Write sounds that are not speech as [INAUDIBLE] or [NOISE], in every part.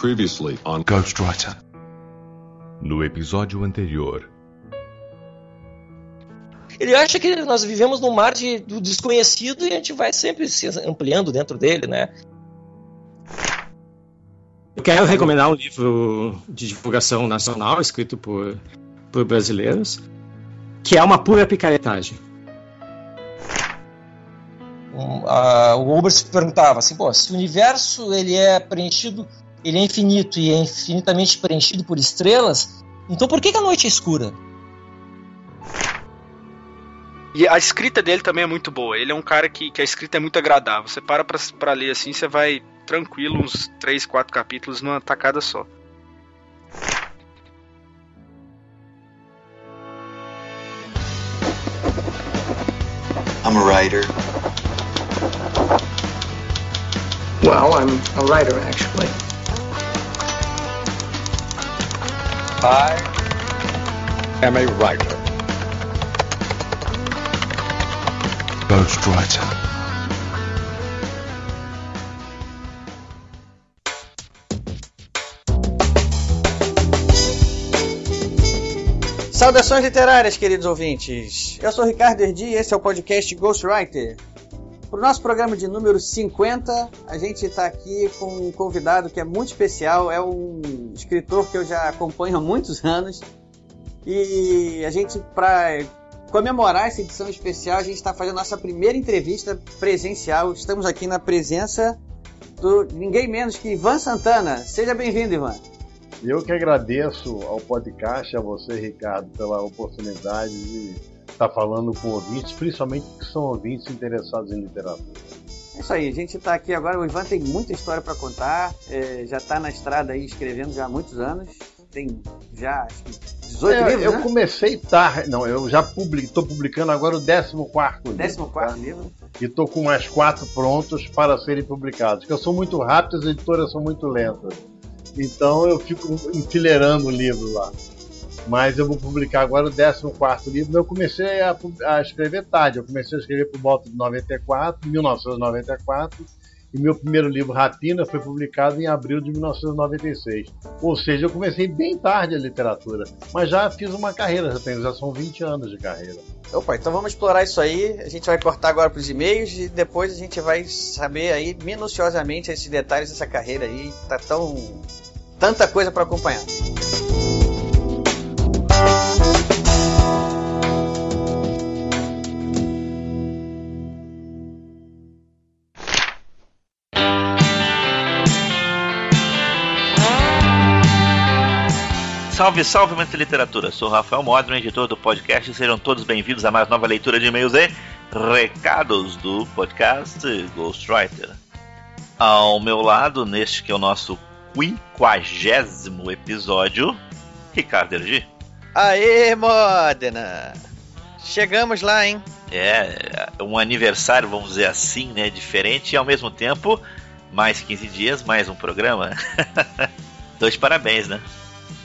Previously on Ghostwriter. No episódio anterior. Ele acha que nós vivemos num mar de, do desconhecido e a gente vai sempre se ampliando dentro dele, né? Eu quero recomendar um livro de divulgação nacional escrito por, por brasileiros, que é uma pura picaretagem. Um, a, o Uber se perguntava assim, pô, se o universo ele é preenchido, ele é infinito e é infinitamente preenchido por estrelas, então por que, que a noite é escura? E a escrita dele também é muito boa. Ele é um cara que, que a escrita é muito agradável. Você para pra, pra ler assim, você vai tranquilo uns 3, 4 capítulos numa tacada só. I'm a writer. Well, I'm a writer, actually. I am a writer. Ghostwriter. Saudações literárias, queridos ouvintes. Eu sou Ricardo Erdi e esse é o podcast Ghostwriter. Para o nosso programa de número 50, a gente está aqui com um convidado que é muito especial. É um escritor que eu já acompanho há muitos [LAUGHS] anos. E a gente, para comemorar essa edição especial, a gente está fazendo nossa primeira entrevista presencial. Estamos aqui na presença do ninguém menos que Ivan Santana. Seja bem-vindo, Ivan. Eu que agradeço ao podcast, a você, Ricardo, pela oportunidade de estar falando com ouvintes, principalmente que são ouvintes interessados em literatura. É isso aí, a gente está aqui agora. O Ivan tem muita história para contar, é, já está na estrada aí escrevendo já há muitos anos. Tem já acho que 18 É, livros, eu né? comecei tarde, não, eu já estou publicando agora o 14 livro. 14 tá? livro. E estou com mais quatro prontos para serem publicados. Porque eu sou muito rápido, as editoras são muito lentas. Então eu fico enfileirando o livro lá. Mas eu vou publicar agora o 14 livro. Eu comecei a, a escrever tarde. Eu comecei a escrever por volta de 94, 1994. E meu primeiro livro, Rapina, foi publicado em abril de 1996. Ou seja, eu comecei bem tarde a literatura. Mas já fiz uma carreira, já, tenho, já são 20 anos de carreira. Opa, então vamos explorar isso aí. A gente vai cortar agora para os e-mails e depois a gente vai saber aí minuciosamente esses detalhes dessa carreira aí. Tá tão tanta coisa para acompanhar. Salve, salve, mente literatura. Sou Rafael Modron, editor do podcast. Sejam todos bem-vindos a mais nova leitura de e-mails e recados do podcast Ghostwriter. Ao meu lado, neste que é o nosso quinquagésimo episódio, Ricardo Ergi. Aê, Modena! Chegamos lá, hein? É um aniversário, vamos dizer assim, né? Diferente e ao mesmo tempo, mais 15 dias, mais um programa. [LAUGHS] Dois parabéns, né?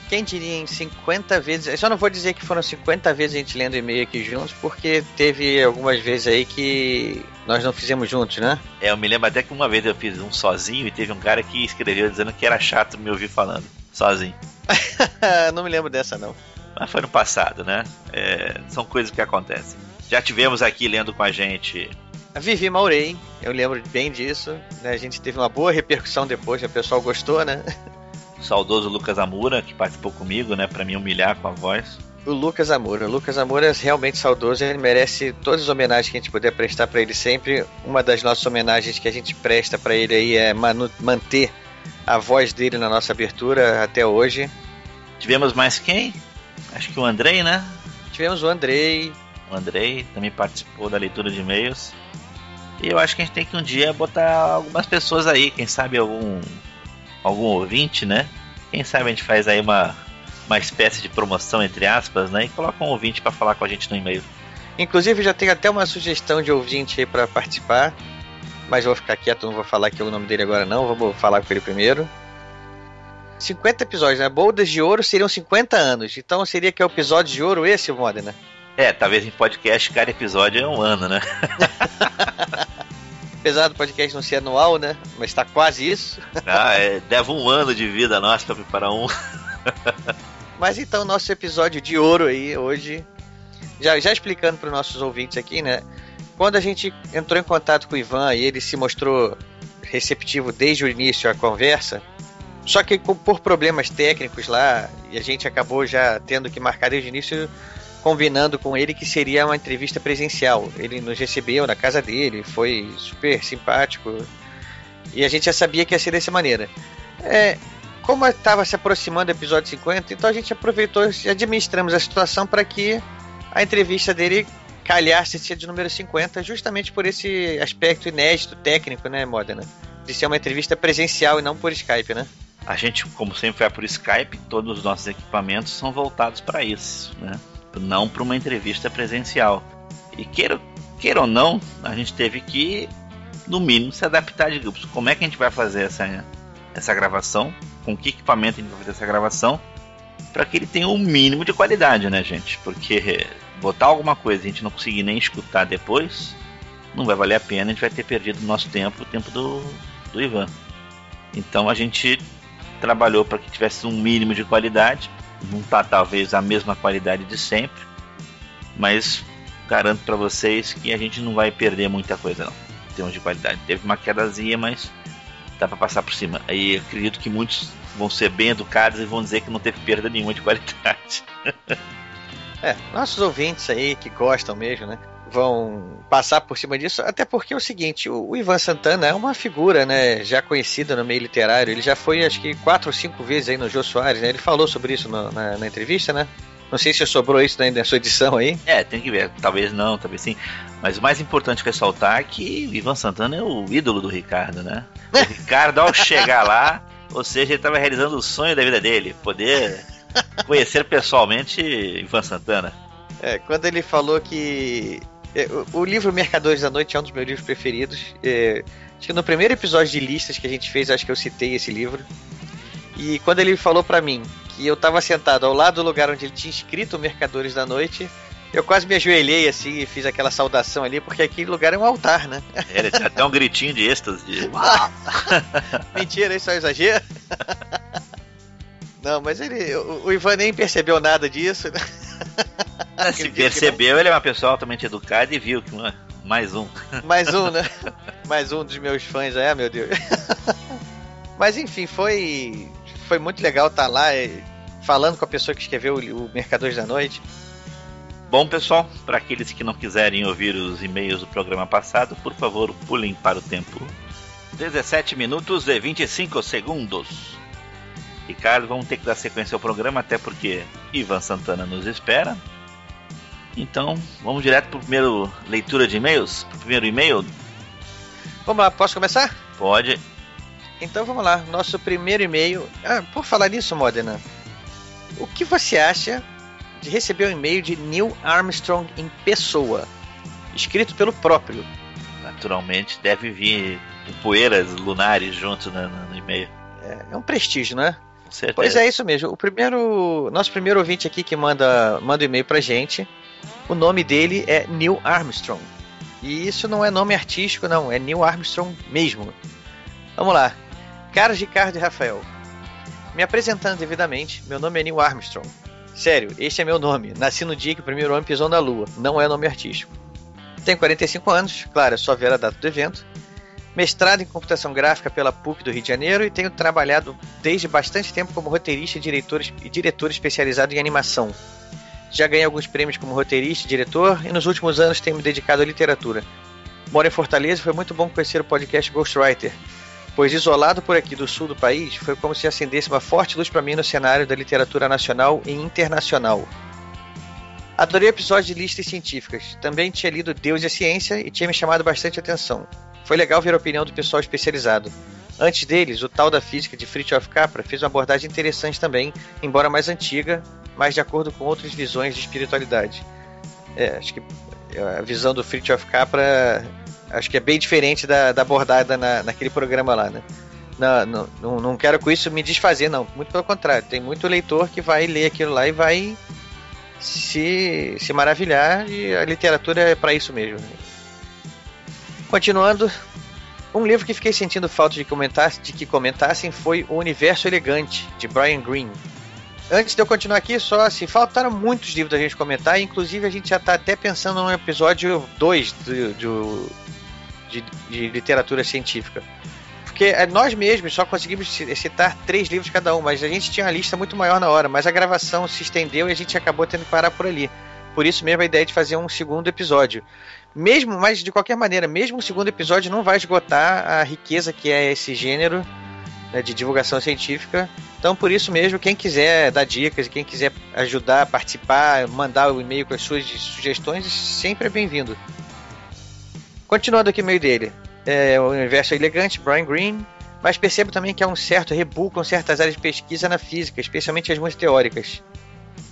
Quem diria em 50 vezes. Eu só não vou dizer que foram 50 vezes a gente lendo e-mail aqui juntos, porque teve algumas vezes aí que nós não fizemos juntos, né? É, eu me lembro até que uma vez eu fiz um sozinho e teve um cara que escreveu dizendo que era chato me ouvir falando, sozinho. [LAUGHS] não me lembro dessa, não. Mas foi no passado, né? É, são coisas que acontecem. Já tivemos aqui lendo com a gente. A Vivi Maurei, eu lembro bem disso. Né? A gente teve uma boa repercussão depois, o pessoal gostou, né? [LAUGHS] O saudoso Lucas Amura, que participou comigo, né? Pra me humilhar com a voz. O Lucas Amura. O Lucas Amura é realmente saudoso, ele merece todas as homenagens que a gente puder prestar para ele sempre. Uma das nossas homenagens que a gente presta para ele aí é manter a voz dele na nossa abertura até hoje. Tivemos mais quem? Acho que o Andrei, né? Tivemos o Andrei. O Andrei também participou da leitura de e-mails. E eu acho que a gente tem que um dia botar algumas pessoas aí, quem sabe algum algum ouvinte, né? Quem sabe a gente faz aí uma, uma espécie de promoção, entre aspas, né? E coloca um ouvinte para falar com a gente no e-mail. Inclusive já tem até uma sugestão de ouvinte aí para participar. Mas vou ficar quieto, não vou falar aqui o nome dele agora não, vamos falar com ele primeiro. 50 episódios, né? Boldas de Ouro seriam 50 anos. Então seria que é o episódio de ouro esse, Modena? É, talvez em podcast cada episódio é um ano, né? [LAUGHS] apesar do podcast não ser anual, né? Mas tá quase isso. [LAUGHS] Ah, é, deve um ano de vida nossa pra preparar um. [LAUGHS] Mas então, nosso episódio de ouro aí, hoje, já, já explicando para os nossos ouvintes aqui, né? Quando a gente entrou em contato com o Ivan e ele se mostrou receptivo desde o início à conversa, só que por problemas técnicos lá, e a gente acabou já tendo que marcar desde o início, combinando com ele que seria uma entrevista presencial. Ele nos recebeu na casa dele, foi super simpático, e a gente já sabia que ia ser dessa maneira. É, como estava se aproximando do episódio 50, então a gente aproveitou e administramos a situação para que a entrevista dele calhasse de número 50, justamente por esse aspecto inédito técnico, né, Modena? De ser uma entrevista presencial e não por Skype, né? A gente, como sempre, vai por Skype, todos os nossos equipamentos são voltados para isso, né? Não para uma entrevista presencial. E queira, queira ou não, a gente teve que, no mínimo, se adaptar de grupos. Como é que a gente vai fazer essa, essa gravação? Com que equipamento a gente vai fazer essa gravação? Para que ele tenha o um mínimo de qualidade, né, gente? Porque botar alguma coisa e a gente não conseguir nem escutar depois, não vai valer a pena, a gente vai ter perdido o nosso tempo, o tempo do, do Ivan. Então a gente trabalhou para que tivesse um mínimo de qualidade, não tá talvez a mesma qualidade de sempre, mas garanto para vocês que a gente não vai perder muita coisa não, em termos de qualidade. Teve uma quedazinha, mas dá para passar por cima. Aí acredito que muitos vão ser bem educados e vão dizer que não teve perda nenhuma de qualidade. [LAUGHS] É, nossos ouvintes aí que gostam mesmo, né? Vão passar por cima disso, até porque é o seguinte, o, o Ivan Santana é uma figura, né, já conhecida no meio literário. Ele já foi, acho que, quatro ou cinco vezes aí no Jô Soares, né? Ele falou sobre isso no, na, na, entrevista, né? Não sei se sobrou isso né, na sua edição aí. É, tem que ver. Talvez não, talvez sim. Mas o mais importante ressaltar é que o Ivan Santana é o ídolo do Ricardo, né? O [LAUGHS] Ricardo, ao chegar lá, ou seja, ele estava realizando o sonho da vida dele, poder conhecer pessoalmente Ivan Santana. É, quando ele falou que. É, o, livro Mercadores da Noite é um dos meus livros preferidos. É, acho que no primeiro episódio de listas que a gente fez, acho que eu citei esse livro. E quando ele falou para mim que eu estava sentado ao lado do lugar onde ele tinha escrito Mercadores da Noite, eu quase me ajoelhei assim e fiz aquela saudação ali, porque aquele lugar é um altar, né? É, ele tinha até um gritinho de êxtase. De... [LAUGHS] Mentira, isso é um exagero. [LAUGHS] Não, mas ele. O, o Ivan nem percebeu nada disso, né? [LAUGHS] Se percebeu, ele é uma pessoa altamente educada e viu que mais um. [LAUGHS] Mais um, né? Mais um dos meus fãs, é, meu Deus. [LAUGHS] Mas enfim, foi foi muito legal estar lá falando com a pessoa que escreveu o Mercadores da Noite. Bom, pessoal, para aqueles que não quiserem ouvir os e-mails do programa passado, por favor, pulem para o tempo 17 minutos e 25 segundos. Ricardo, vamos ter que dar sequência ao programa, até porque Ivan Santana nos espera. Então, vamos direto para a primeira leitura de e-mails? Para o primeiro e-mail? Vamos lá, posso começar? Pode. Então vamos lá, nosso primeiro e-mail. Ah, por falar nisso, Modena, o que você acha de receber um e-mail de Neil Armstrong em pessoa, escrito pelo próprio? Naturalmente, deve vir poeiras lunares junto no, no e-mail. É, é um prestígio, é? Pois é, isso mesmo. O primeiro, nosso primeiro ouvinte aqui que manda, manda um e-mail pra gente, o nome dele é Neil Armstrong. E isso não é nome artístico, não, é Neil Armstrong mesmo. Vamos lá. Caros Ricardo e Rafael, me apresentando devidamente, meu nome é Neil Armstrong. Sério, este é meu nome. Nasci no dia que o primeiro homem pisou na Lua. Não é nome artístico. Tenho 45 anos, claro, é só ver a data do evento mestrado em computação gráfica pela PUC do Rio de Janeiro e tenho trabalhado desde bastante tempo como roteirista e diretor, e diretor especializado em animação. Já ganhei alguns prêmios como roteirista e diretor e nos últimos anos tenho me dedicado à literatura. Moro em Fortaleza e foi muito bom conhecer o podcast Ghostwriter, pois isolado por aqui do sul do país, foi como se acendesse uma forte luz para mim no cenário da literatura nacional e internacional. Adorei o episódio de listas científicas. Também tinha lido Deus e a Ciência e tinha me chamado bastante atenção. Foi legal ver a opinião do pessoal especializado. Antes deles, o tal da física de Fritjof Capra fez uma abordagem interessante também, embora mais antiga, mas de acordo com outras visões de espiritualidade. É, acho que a visão do Fritjof Capra acho que é bem diferente da, da abordada na, naquele programa lá, né? Não, não, não quero com isso me desfazer, não. Muito pelo contrário. Tem muito leitor que vai ler aquilo lá e vai se, se maravilhar e a literatura é para isso mesmo. Continuando, Um livro que fiquei sentindo falta de, comentar, de que comentassem foi O Universo Elegante, de Brian Greene. Antes de eu continuar aqui, só assim, faltaram muitos livros da gente comentar, inclusive a gente já está até pensando no episódio 2 do, do, de, de literatura científica. Porque é, nós mesmos só conseguimos citar três livros cada um, mas a gente tinha uma lista muito maior na hora, mas a gravação se estendeu e a gente acabou tendo que parar por ali. Por isso mesmo a ideia de fazer um segundo episódio. Mesmo, mas de qualquer maneira, mesmo o segundo episódio não vai esgotar a riqueza que é esse gênero né, de divulgação científica. Então, por isso mesmo, quem quiser dar dicas, quem quiser ajudar, participar, mandar o e-mail com as suas sugestões, sempre é bem-vindo. Continuando aqui meio dele, é, o universo é elegante, Brian Greene, mas percebo também que há um certo rebu com certas áreas de pesquisa na física, especialmente as muito teóricas.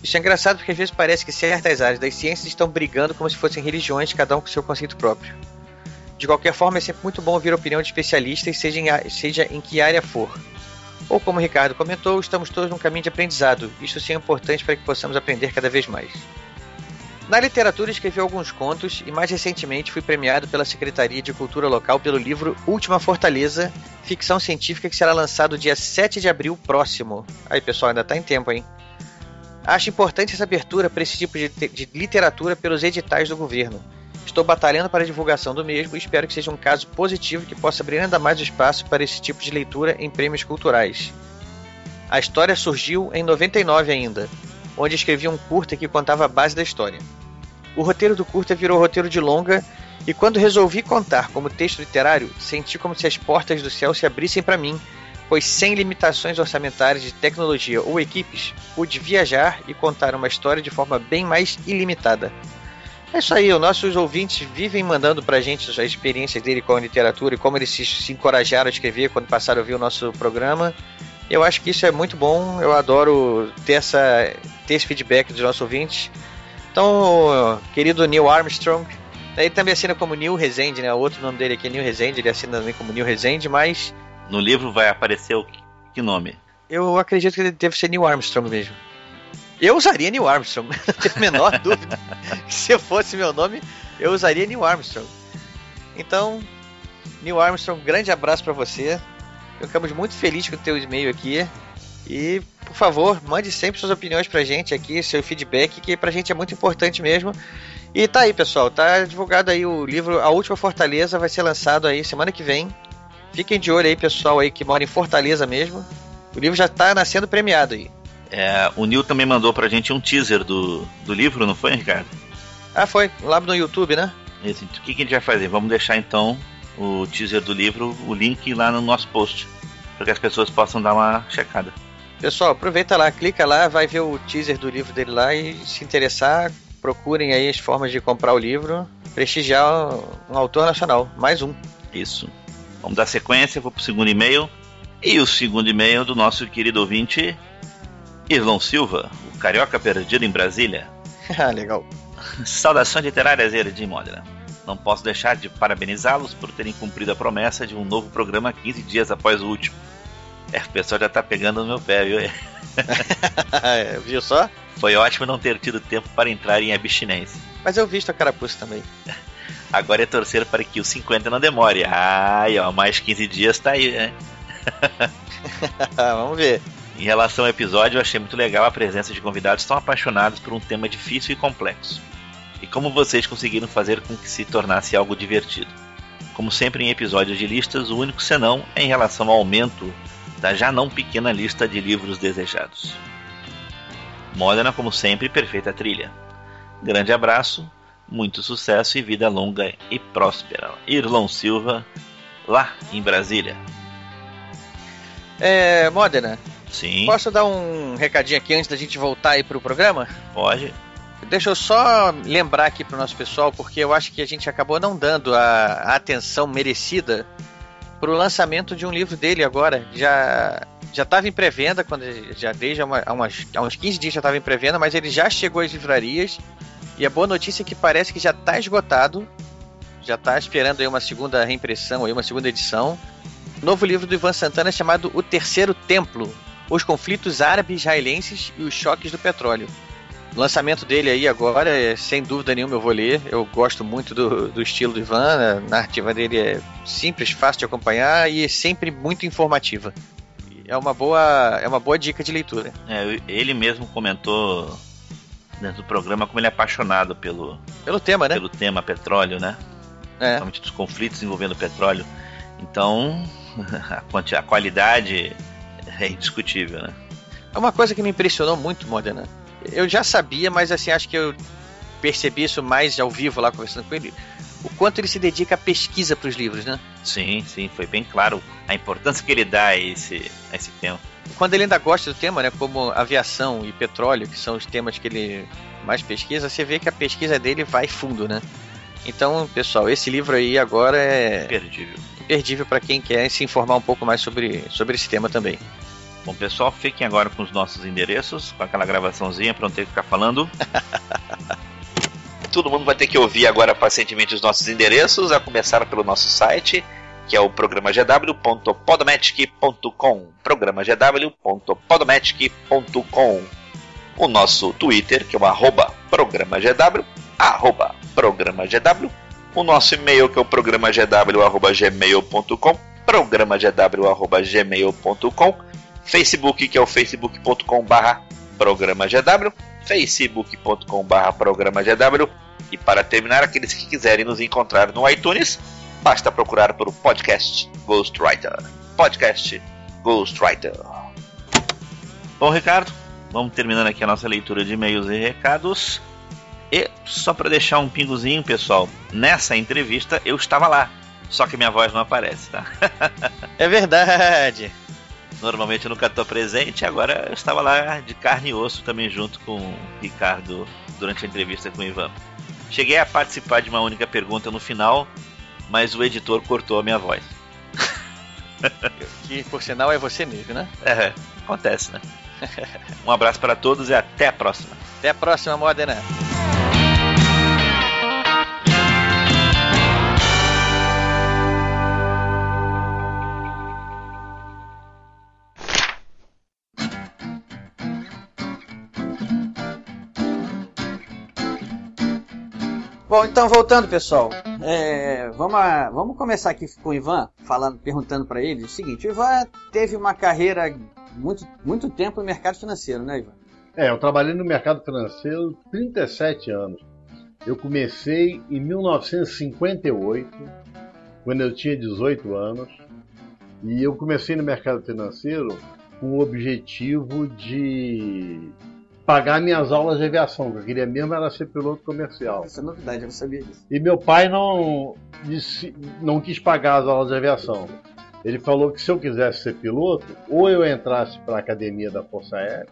Isso é engraçado porque às vezes parece que certas áreas das ciências estão brigando como se fossem religiões, cada um com seu conceito próprio. De qualquer forma, é sempre muito bom ouvir a opinião de especialistas, seja em, seja em que área for. Ou como o Ricardo comentou, estamos todos num caminho de aprendizado. Isso sim é importante para que possamos aprender cada vez mais. Na literatura escrevi alguns contos e mais recentemente fui premiado pela Secretaria de Cultura Local pelo livro Última Fortaleza, ficção científica que será lançado dia 7 de abril próximo. Aí pessoal, ainda está em tempo, hein? Acho importante essa abertura para esse tipo de, de, literatura pelos editais do governo. Estou batalhando para a divulgação do mesmo e espero que seja um caso positivo que possa abrir ainda mais espaço para esse tipo de leitura em prêmios culturais. A história surgiu em 99 ainda, onde escrevi um curta que contava a base da história. O roteiro do curta virou roteiro de longa e quando resolvi contar como texto literário, senti como se as portas do céu se abrissem para mim pois sem limitações orçamentárias de tecnologia ou equipes, pude viajar e contar uma história de forma bem mais ilimitada. É isso aí, os nossos ouvintes vivem mandando pra gente as experiências dele com a literatura e como eles se, se encorajaram a escrever quando passaram a ouvir o nosso programa. Eu acho que isso é muito bom, eu adoro ter, essa, ter esse feedback dos nossos ouvintes. Então, querido Neil Armstrong, ele também assina como Neil Rezende, né? O outro nome dele aqui é Neil Rezende, ele assina também como Neil Rezende, mas no livro vai aparecer o que nome? Eu acredito que ele deve ser Neil Armstrong mesmo. Eu usaria Neil Armstrong, [LAUGHS] não tenho a menor [LAUGHS] dúvida. Se fosse meu nome, eu usaria Neil Armstrong. Então, Neil Armstrong, um grande abraço para você. Ficamos muito felizes com o teu e-mail aqui. E, por favor, mande sempre suas opiniões pra gente aqui, seu feedback, que pra gente é muito importante mesmo. E tá aí, pessoal, tá divulgado aí o livro A Última Fortaleza, vai ser lançado aí semana que vem. Fiquem de olho aí, pessoal aí que mora em Fortaleza mesmo. O livro já está nascendo premiado aí. É, o Nil também mandou pra gente um teaser do, do livro, não foi, Ricardo? Ah, foi. Lá no YouTube, né? Isso. O que, que a gente vai fazer? Vamos deixar então o teaser do livro, o link lá no nosso post, para que as pessoas possam dar uma checada. Pessoal, aproveita lá, clica lá, vai ver o teaser do livro dele lá e se interessar, procurem aí as formas de comprar o livro, prestigiar um autor nacional, mais um. Isso. Vamos dar sequência, vou para o segundo e-mail. E o segundo e-mail do nosso querido ouvinte, Irlão Silva, o carioca perdido em Brasília. [LAUGHS] Ah, legal. [LAUGHS] Saudações literárias, Erdim Modena. Não posso deixar de parabenizá-los por terem cumprido a promessa de um novo programa 15 dias após o último. É, o pessoal já tá pegando no meu pé, viu? [LAUGHS] É, viu só? Foi ótimo não ter tido tempo para entrar em abstinência. Mas eu visto a carapuça também. Agora é torcer para que o 50 não demore. Ai, ó, mais 15 dias tá aí, né? [LAUGHS] Vamos ver. Em relação ao episódio, eu achei muito legal a presença de convidados tão apaixonados por um tema difícil e complexo. E como vocês conseguiram fazer com que se tornasse algo divertido. Como sempre em episódios de listas, o único senão é em relação ao aumento da já não pequena lista de livros desejados. Modena, como sempre, perfeita trilha. Grande abraço muito sucesso e vida longa e próspera. Irlão Silva, lá em Brasília. É, Modena. Sim. Posso dar um recadinho aqui antes da gente voltar aí pro programa? Pode. Deixa eu só lembrar aqui pro nosso pessoal, porque eu acho que a gente acabou não dando a, a atenção merecida pro lançamento de um livro dele agora. Já já estava em pré-venda, quando já desde há, uma, há, umas, há uns 15 dias já estava em pré-venda, mas ele já chegou às livrarias e a boa notícia é que parece que já está esgotado. Já está esperando aí uma segunda reimpressão, aí uma segunda edição. Novo livro do Ivan Santana chamado O Terceiro Templo: Os conflitos árabes israelenses e os choques do petróleo. lançamento dele aí agora, é, sem dúvida nenhuma eu vou ler. Eu gosto muito do, do estilo do Ivan, a narrativa dele é simples, fácil de acompanhar e sempre muito informativa. É uma boa, é uma boa dica de leitura. É, ele mesmo comentou dentro do programa como ele é apaixonado pelo, Pelo tema, né? pelo tema petróleo, né? É. Principalmente dos conflitos envolvendo petróleo. Então, [LAUGHS] a, a qualidade é indiscutível, né? É uma coisa que me impressionou muito, Modena. Eu já sabia, mas assim, acho que eu percebi isso mais ao vivo lá conversando com ele. O quanto ele se dedica à pesquisa para os livros, né? Sim, sim, foi bem claro a importância que ele dá a esse, a esse tema. Quando ele ainda gosta do tema, né, como aviação e petróleo, que são os temas que ele mais pesquisa, você vê que a pesquisa dele vai fundo, né? Então, pessoal, esse livro aí agora é Imperdível. imperdível para quem quer se informar um pouco mais sobre, sobre esse tema também. Bom, pessoal, fiquem agora com os nossos endereços, com aquela gravaçãozinha para não ter que ficar falando. [LAUGHS] Todo mundo vai ter que ouvir agora pacientemente os nossos endereços, a começar pelo nosso site, que é o programagw.podomatic.com. programagw.podomatic.com. O nosso Twitter, que é o arroba programagw, arroba programagw. O nosso e-mail, que é o programagw.gmail.com, programagw.gmail.com. Facebook, que é o facebook.com barra programa GW, facebook.com barra programa GW. E para terminar, aqueles que quiserem nos encontrar no iTunes, basta procurar por podcast Ghostwriter. Podcast Ghostwriter. Bom, Ricardo, vamos terminando aqui a nossa leitura de e-mails e recados. E só para deixar um pingozinho, pessoal, nessa entrevista eu estava lá, só que minha voz não aparece, tá? [LAUGHS] É verdade. Normalmente eu nunca estou presente, agora eu estava lá de carne e osso também junto com o Ricardo durante a entrevista com o Ivan. Cheguei a participar de uma única pergunta no final, mas o editor cortou a minha voz. Que por sinal é você mesmo, né? É, acontece, né? Um abraço para todos e até a próxima. Até a próxima, Modena. Bom, então voltando, pessoal. É, vamos, a- vamos começar aqui com o Ivan, falando, perguntando para ele o seguinte: o Ivan teve uma carreira muito, muito tempo no mercado financeiro, né, Ivan? É, eu trabalhei no mercado financeiro 37 anos. Eu comecei em 1958, quando eu tinha 18 anos, e eu comecei no mercado financeiro com o objetivo de pagar minhas aulas de aviação, que eu queria mesmo era ser piloto comercial. Essa é novidade, eu não sabia disso. E meu pai não, disse- não quis pagar as aulas de aviação. Ele falou que se eu quisesse ser piloto, ou eu entrasse para a academia da Força Aérea,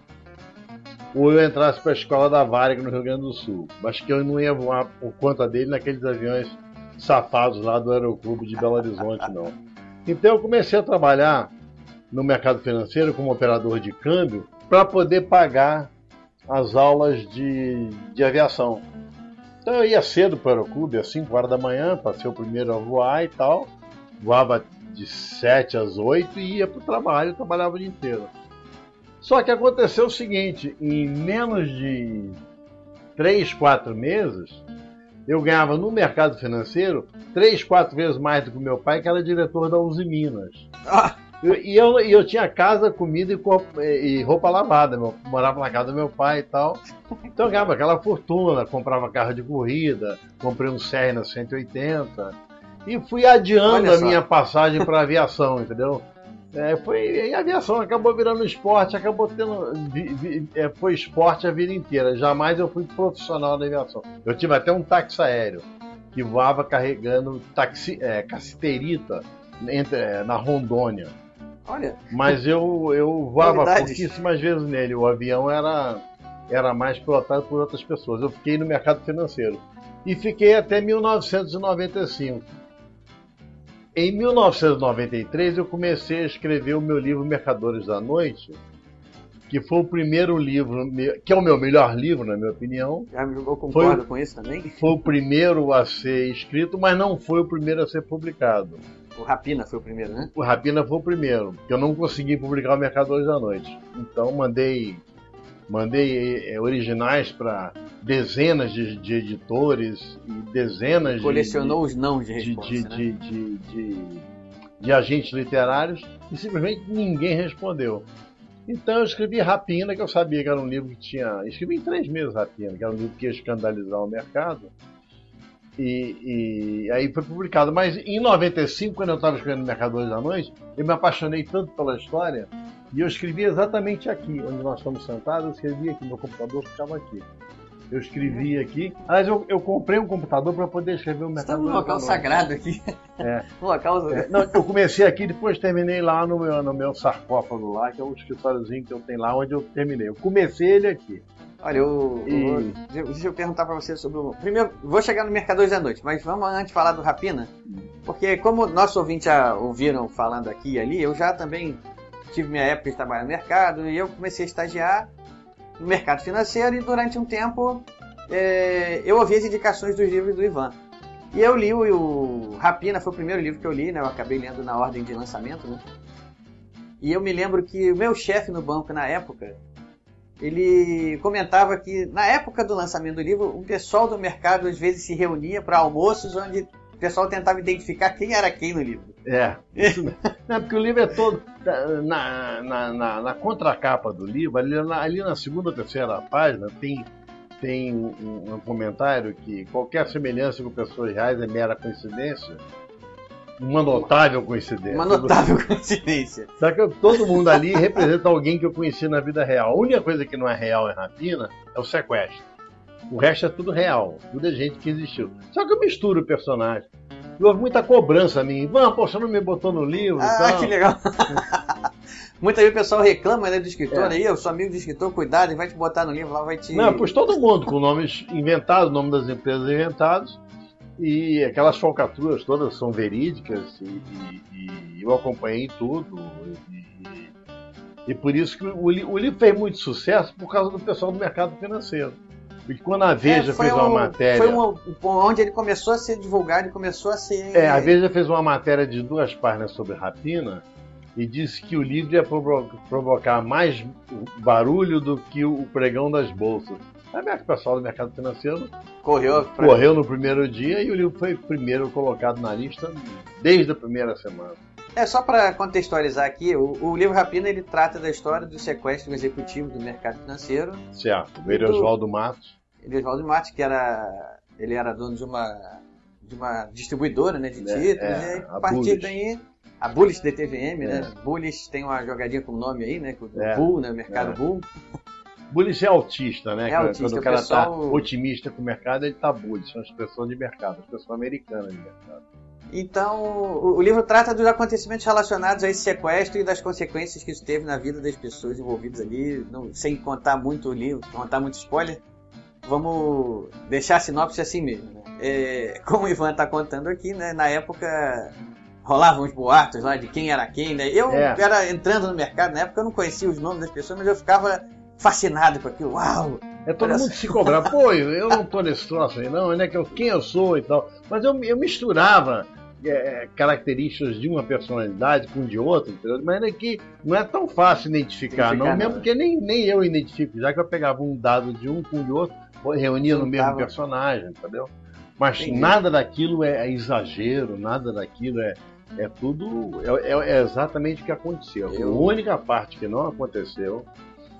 ou eu entrasse para a escola da Varig no Rio Grande do Sul. Mas que eu não ia voar por conta dele naqueles aviões safados lá do Aeroclube de Belo Horizonte, não. Então eu comecei a trabalhar no mercado financeiro como operador de câmbio para poder pagar as aulas de, de aviação. Então eu ia cedo para o aeroclube, às 5 horas da manhã, para ser o primeiro a voar e tal. Voava de 7 às 8 e ia para o trabalho, trabalhava o dia inteiro. Só que aconteceu o seguinte, em menos de 3, 4 meses, eu ganhava no mercado financeiro 3, 4 vezes mais do que meu pai, que era diretor da Uzi Minas. Ah, E eu, e eu tinha casa, comida e, roupa lavada. Eu morava na casa do meu pai e tal. Então eu ganhava aquela fortuna, comprava carro de corrida, comprei um Serra 180 e fui adiando a minha passagem para aviação, entendeu? É, foi, e a aviação acabou virando esporte, acabou tendo. vi- vi- é, foi esporte a vida inteira. Jamais eu fui profissional da aviação. Eu tive até um táxi aéreo que voava carregando taxi, é, cassiterita entre- é, na Rondônia. Olha, Mas eu, eu voava pouquíssimas vezes nele. O avião era, era mais pilotado por outras pessoas. Eu fiquei no mercado financeiro. E fiquei até 1995. Em 1993 eu comecei a escrever o meu livro Mercadores da Noite, que foi o primeiro livro, que é o meu melhor livro, na minha opinião. eu concordo com isso também. Foi o primeiro a ser escrito, mas não foi o primeiro a ser publicado. O Rapina foi o primeiro, né? O Rapina foi o primeiro, porque eu não consegui publicar o Mercadores da Noite. Então mandei Mandei é, originais para dezenas de, de, editores e dezenas Colecionou de, os não de de, resposta, de, né? de, de, de- de agentes literários e simplesmente ninguém respondeu. Então eu escrevi Rapina, que eu sabia que era um livro que tinha. Escrevi em três meses Rapina, que era um livro que ia escandalizar o mercado. E, e aí foi publicado. Mas em 95, quando eu estava escrevendo Mercadores da Noite, eu me apaixonei tanto pela história e eu escrevi exatamente aqui, onde nós estamos sentados. Eu escrevi aqui, meu computador ficava aqui. Eu escrevi aqui. Aliás, eu, eu comprei um computador para poder escrever o Está Mercadores num da local sagrado aqui. É. [LAUGHS] Um local. É, não, eu comecei aqui, depois terminei lá no meu, no meu sarcófago lá, que é o escritóriozinho que eu tenho lá, onde eu terminei. Eu comecei ele aqui. Olha, eu, E- eu- eu- deixa eu perguntar pra você sobre o. Primeiro, vou chegar no Mercadores da Noite, mas vamos antes falar do Rapina. Porque, como nossos ouvintes já ouviram falando aqui e ali, eu já também tive minha época de trabalhar no mercado e eu comecei a estagiar no mercado financeiro e durante um tempo é, eu ouvi as indicações dos livros do Ivan. E eu li o, o Rapina, foi o primeiro livro que eu li, né? Eu acabei lendo na ordem de lançamento, né? E eu me lembro que o meu chefe no banco na época, ele comentava que na época do lançamento do livro, o pessoal do mercado às vezes se reunia para almoços onde o pessoal tentava identificar quem era quem no livro. É. Isso mesmo. [LAUGHS] Não, porque o livro é todo. Na, na, na, na contracapa do livro, ali na, ali na segunda ou terceira página, tem, tem um, um comentário que qualquer semelhança com pessoas reais é mera coincidência. Uma notável coincidência. Uma notável [LAUGHS] coincidência. Só que todo mundo ali representa alguém que eu conheci na vida real. A única coisa que não é real em Rapina é o sequestro. O resto é tudo real. Tudo é gente que existiu. Só que eu misturo o personagem. E houve muita cobrança a mim. Vamos, pô, você não me botou no livro Ah, tal. que legal. [LAUGHS] Muitas vezes o pessoal reclama né, do escritor É. aí, eu sou amigo do escritor, cuidado, ele vai te botar no livro lá, vai te. Não, pus todo mundo com nomes inventados, nome das empresas inventados. E aquelas falcatruas todas são verídicas e, e- e eu acompanhei tudo. E, e- por isso que o, o livro fez muito sucesso por causa do pessoal do mercado financeiro. Porque quando a Veja É, fez uma um- matéria. Foi um, onde ele começou a ser divulgado e começou a ser. É, a Veja fez uma matéria de duas páginas sobre rapina e disse que o livro ia provo- provocar mais barulho do que o pregão das bolsas. Aí o pessoal do mercado financeiro Correu. correu no primeiro dia e o livro foi primeiro colocado na lista desde a primeira semana. É, só para contextualizar aqui, o, o livro Rapina ele trata da história do sequestro executivo do mercado financeiro. Certo. O Oswaldo Matos. Ele Oswaldo Matos, que era. Ele era dono de uma. de uma distribuidora né, de É, títulos, é, e aí, a a partir Bullish. daí. A Bullish DTVM, É. né? Bullish tem uma jogadinha com o nome aí, né? com O É, Bull, né? O mercado é. Bull. Bullish é autista, né? É autista, Quando o cara está pessoal- otimista com o mercado, ele tá bullish. São as pessoas de mercado, as pessoas americanas de mercado. Então, o, o livro trata dos acontecimentos relacionados a esse sequestro e das consequências que isso teve na vida das pessoas envolvidas ali, não- sem contar muito o livro, contar muito spoiler. Vamos deixar a sinopse assim mesmo. Né? É, como o Ivan está contando aqui, né, na época rolavam uns boatos lá de quem era quem. Né? Eu É. era entrando no mercado, na época eu não conhecia os nomes das pessoas, mas eu ficava fascinado com aquilo. Uau! É todo mundo se cobrar. [LAUGHS] Pô, eu não tô nesse troço aí, não. Né? Que eu, quem eu sou e tal. Mas eu, eu misturava é, características de uma personalidade com de outra, entendeu? Mas é que não é tão fácil identificar, Identificar, não. não, Mesmo né? porque nem, nem eu identifico. Já que eu pegava um dado de um com o de outro, reunia no mesmo personagem, entendeu? Mas Entendi. nada daquilo é, é exagero, nada daquilo é. É tudo. É, é- é exatamente o que aconteceu. Eu- A única parte que não aconteceu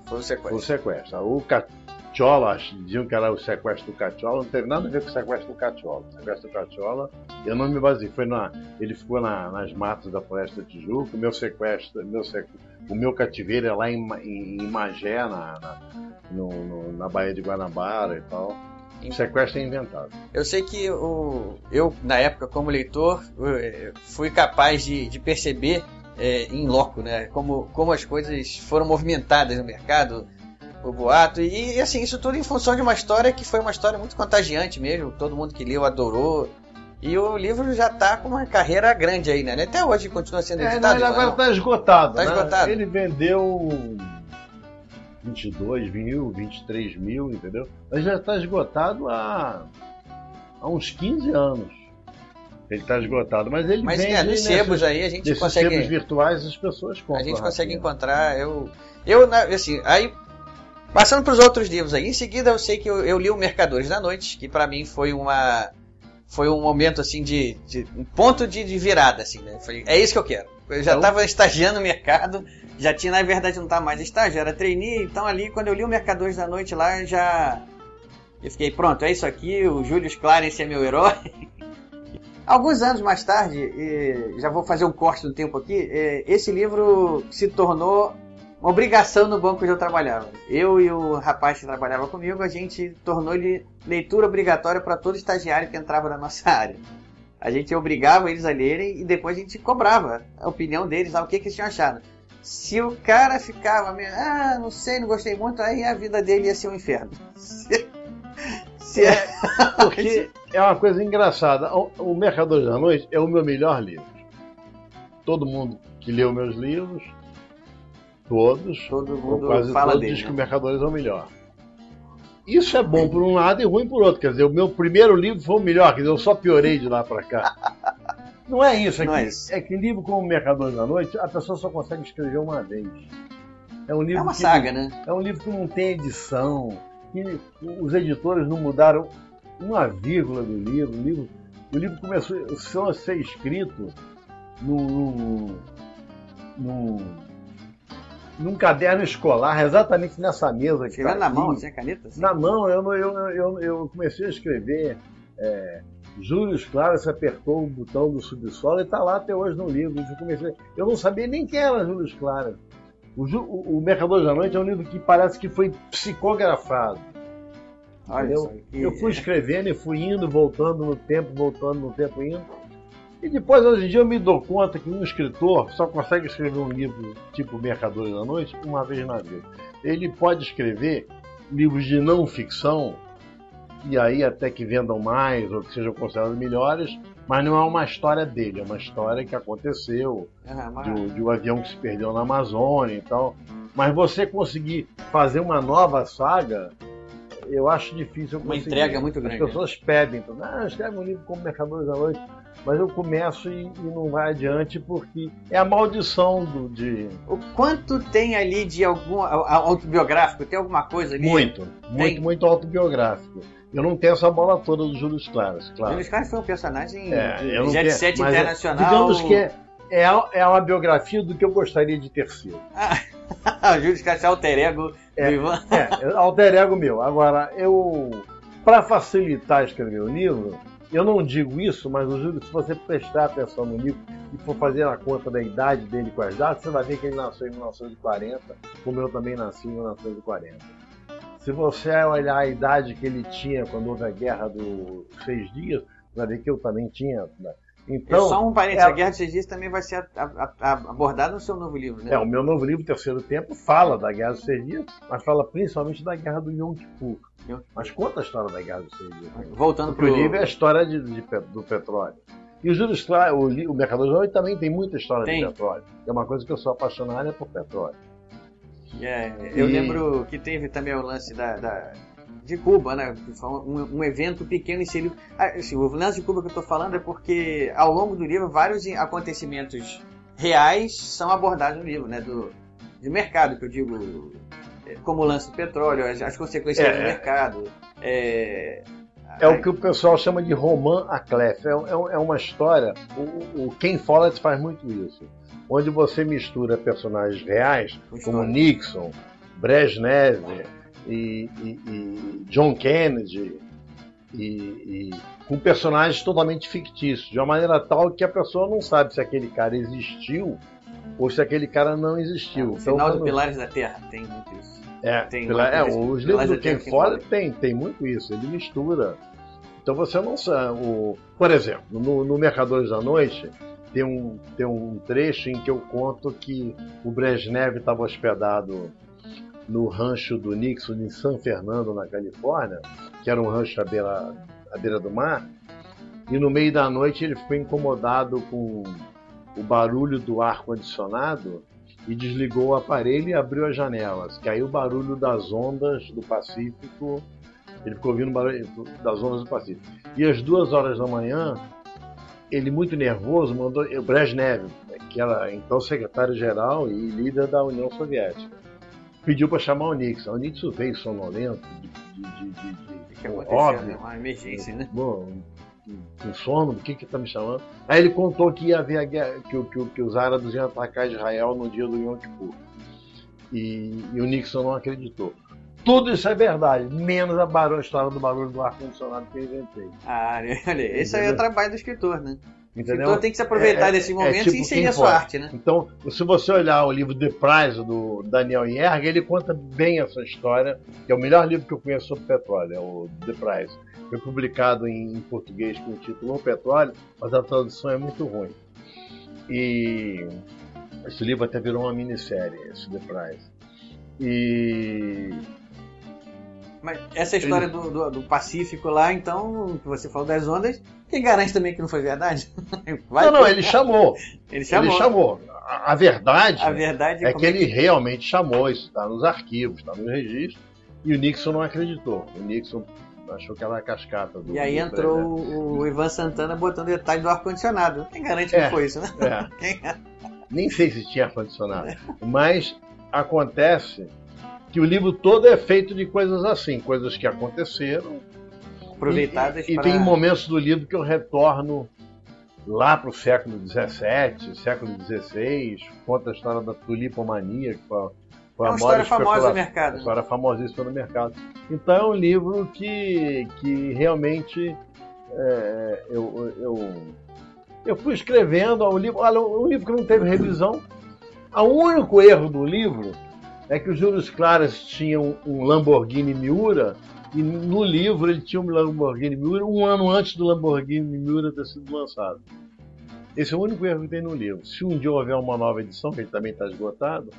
Foi o foi o sequestro. sequestro. O Cacciola, acho- diziam que era o sequestro do Cacciola, não teve nada a ver com o sequestro do Cacciola. O sequestro do Cacciola, eu não me baseei, foi na, ele ficou na- nas matas da Floresta da Tijuca, o meu sequestro, meu sequ- o meu cativeiro é lá em, em, em Magé, na, na, no- no- na Baía de Guanabara e tal. O sequestro é inventado. Eu sei que o, eu, na época, como leitor, eh, fui capaz de, de perceber eh, em loco, né? Como, como as coisas foram movimentadas no mercado, o boato. E, assim, isso tudo em função de uma história que foi uma história muito contagiante mesmo. Todo mundo que leu adorou. E o livro já tá com uma carreira grande aí, né? Até hoje continua sendo É, não, editado. ele agora está esgotado. Tá né? esgotado. Ele vendeu 22 mil, 23 mil, entendeu? Mas já está esgotado há, há uns 15 anos. Ele está esgotado, mas ele Mas vende é, nos nessas- sebos aí a gente consegue. sebos virtuais as pessoas compram. A gente consegue rapidinho. encontrar. Eu, eu assim, aí Passando para os outros livros aí, em seguida eu sei que eu, eu li o Mercadores da Noite, que para mim foi uma foi um momento assim de, de um ponto de, de, virada assim, né? Foi, é isso que eu quero. Eu já estava então... estagiando no mercado, já tinha na verdade não estava mais estágio, era trainee, então ali quando eu li o Mercadores da Noite lá já eu fiquei pronto, é isso aqui, o Julius Clarence é meu herói. [LAUGHS] Alguns anos mais tarde, já vou fazer um corte do tempo aqui, esse livro se tornou uma obrigação no banco onde eu trabalhava. Eu e o rapaz que trabalhava comigo, a gente tornou ele leitura obrigatória para todo estagiário que entrava na nossa [LAUGHS] área. A gente obrigava eles a lerem e depois a gente cobrava a opinião deles, o que, que eles tinham achado. Se o cara ficava ah, não sei, não gostei muito, aí a vida dele ia ser um inferno. [LAUGHS] Se, é, [LAUGHS] porque é uma coisa engraçada. O Mercador da Noite é o meu melhor livro. Todo mundo que leu meus livros Todos. Todo mundo quase fala todos dele. diz que o Mercadores é o melhor. Isso é bom por um lado e ruim por outro. Quer dizer, o meu primeiro livro foi o melhor, quer dizer, eu só piorei de lá para cá. [LAUGHS] Não é isso, é, Não que, é isso. é que livro como Mercadores da Noite, a pessoa só consegue escrever uma vez. É um livro É uma que- saga, né? É um livro que não tem edição, que os editores não mudaram uma vírgula do livro. O livro, o livro começou a ser escrito num, num, num caderno escolar, exatamente nessa mesa que Escrevendo tá na mão, aqui. assim, a caneta? Assim. Na mão, eu, eu, eu, eu comecei a escrever. É, Júlio se apertou o botão do subsolo e está lá até hoje no livro. Eu, comecei, eu não sabia nem quem era Júlio Claro. O, o, o Mercador da Noite é um livro que parece que foi psicografado. Olha Eu, eu fui escrevendo e fui indo, voltando no tempo, voltando no tempo, indo. E depois, hoje em dia, eu me dou conta que um escritor só consegue escrever um livro tipo Mercadores da Noite uma vez na vida. Ele pode escrever livros de não ficção, e aí até que vendam mais ou que sejam considerados melhores, mas não é uma história dele, é uma história que aconteceu, Ah, mas- de, um- de um avião que se perdeu na Amazônia e tal. Mas você conseguir fazer uma nova saga, eu acho difícil. eu Uma conseguir. entrega muito grande. As pessoas pedem, então, ah, escreve um livro como Mercadores da Noite, mas eu começo e, e não vai adiante porque é a maldição do, de. O quanto tem ali de algum autobiográfico? Tem alguma coisa ali? Muito, muito, muito autobiográfico. Eu não tenho essa bola toda do Júlio Claros, claro. Júlio Claro foi um personagem É, de eu Jet Set é- Internacional. digamos que é, é, é uma biografia do que eu gostaria de ter sido. [LAUGHS] o Júlio Claro é alter ego É. do Ivan. É, alter ego meu. Agora, eu. Para facilitar escrever o livro, eu não digo isso, mas o Júlio, se você prestar atenção no livro e for fazer a conta da idade dele com as datas, você vai ver que ele nasceu em 1940, como eu também nasci em 1940. Se você olhar a idade que ele tinha quando houve a guerra dos seis dias, vai ver que eu também tinha. né? Então, Só um parênteses, é- a Guerra dos Seis Dias também vai ser a- a- a- abordada no seu novo livro, né? É, o meu novo livro, Terceiro Tempo, fala da Guerra dos Seis Dias, mas fala principalmente da Guerra do Yom Kippur. Yom Mas conta a história da Guerra dos Seis Dias. Voltando Porque o pro- livro é a história de, de do petróleo. E o Júlio o, o Mercador de Noite também tem muita história Tem. de petróleo. É uma coisa que eu sou apaixonado é por petróleo. É, eu E- lembro que teve também o lance da, da- de Cuba, né? Um, um evento pequeno inserido. Ah, assim, o lance de Cuba que eu estou falando é porque ao longo do livro vários acontecimentos reais são abordados no livro, né? Do, de mercado, que eu digo, é, como o lance do petróleo, as, as consequências É, do é. mercado. É, É o que o pessoal chama de roman clef. É, é- é uma história. O, o Ken Follett faz muito isso. Onde você mistura personagens reais, como. Nixon, Brezhnev e, e- e John Kennedy, e, com personagens totalmente fictícios, de uma maneira tal que a pessoa não sabe se aquele cara existiu ou se aquele cara não existiu. o Então, final quando- Pilares da Terra tem muito isso. é, Tem pela- é, os livros do Ken Follett tem, tem muito isso, ele mistura. Então você não sabe. O, por exemplo, no, no Mercadores da Noite tem um, tem um trecho em que eu conto que o Brezhnev estava hospedado no rancho do Nixon em San Fernando, na Califórnia, que era um rancho à beira, à beira do mar, e no meio da noite ele ficou incomodado com o barulho do ar-condicionado e desligou o aparelho e abriu as janelas. Que aí o barulho das ondas do Pacífico, ele ficou ouvindo o barulho das ondas do Pacífico. E às duas horas da manhã, ele muito nervoso mandou o Brezhnev, que era então secretário-geral e líder da União Soviética, pediu para chamar o Nixon. O Nixon veio sonolento, de, de, de, de, que óbvio. aconteceu, uma emergência, né? Bom, com sono, o que que tá me chamando? Aí ele contou que ia haver a guerra, que, que, que os árabes iam atacar Israel no dia do Yom Kippur. E, e o Nixon não acreditou. Tudo isso é verdade, menos a, barulho, a história do barulho do ar-condicionado que eu inventei. Ah, olha, esse aí é o trabalho do escritor, né? O Entendeu? escritor tem que se aproveitar É- é- é momentos tipo e inserir a sua pode. arte, né? Então, se você olhar o livro The Prize do Daniel Yerg, ele conta bem essa história, que é o melhor livro que eu conheço sobre petróleo, é o The Prize. Foi publicado em, em português com o título O Petróleo, mas a tradução é muito ruim. E esse livro até virou uma minissérie, esse The Prize. E Mas essa história do, do, do Pacífico lá, então, que você falou das ondas, quem garante também que não foi verdade? [LAUGHS] Vai não, não, ele chamou. Ele chamou. Ele chamou. A, a verdade, A verdade é como que ele realmente chamou, isso está nos arquivos, está nos registros, e o Nixon não acreditou. O Nixon achou que era a cascata do. E aí do entrou o, o Ivan Santana botando detalhe do ar-condicionado. Quem garante que É. foi isso, né? É, [LAUGHS] nem sei se tinha ar-condicionado. Mas acontece que o livro todo é feito de coisas assim, coisas que aconteceram. Aproveitadas E, e para... tem momentos do livro que eu retorno lá para o século XVII, século XVI, conta a história da tulipomania, que foi, foi É uma história famosa no mercado. uma história famosíssima no mercado. Então é um livro que, que realmente é, eu, eu, eu fui escrevendo o livro, olha, um livro que não teve revisão. O único erro do livro é que os Július Claras tinham um Lamborghini Miura e no livro ele tinha um Lamborghini Miura um ano antes do Lamborghini Miura ter sido lançado. Esse é o único erro que tem no livro. Se um dia houver uma nova edição, que ele também está esgotado,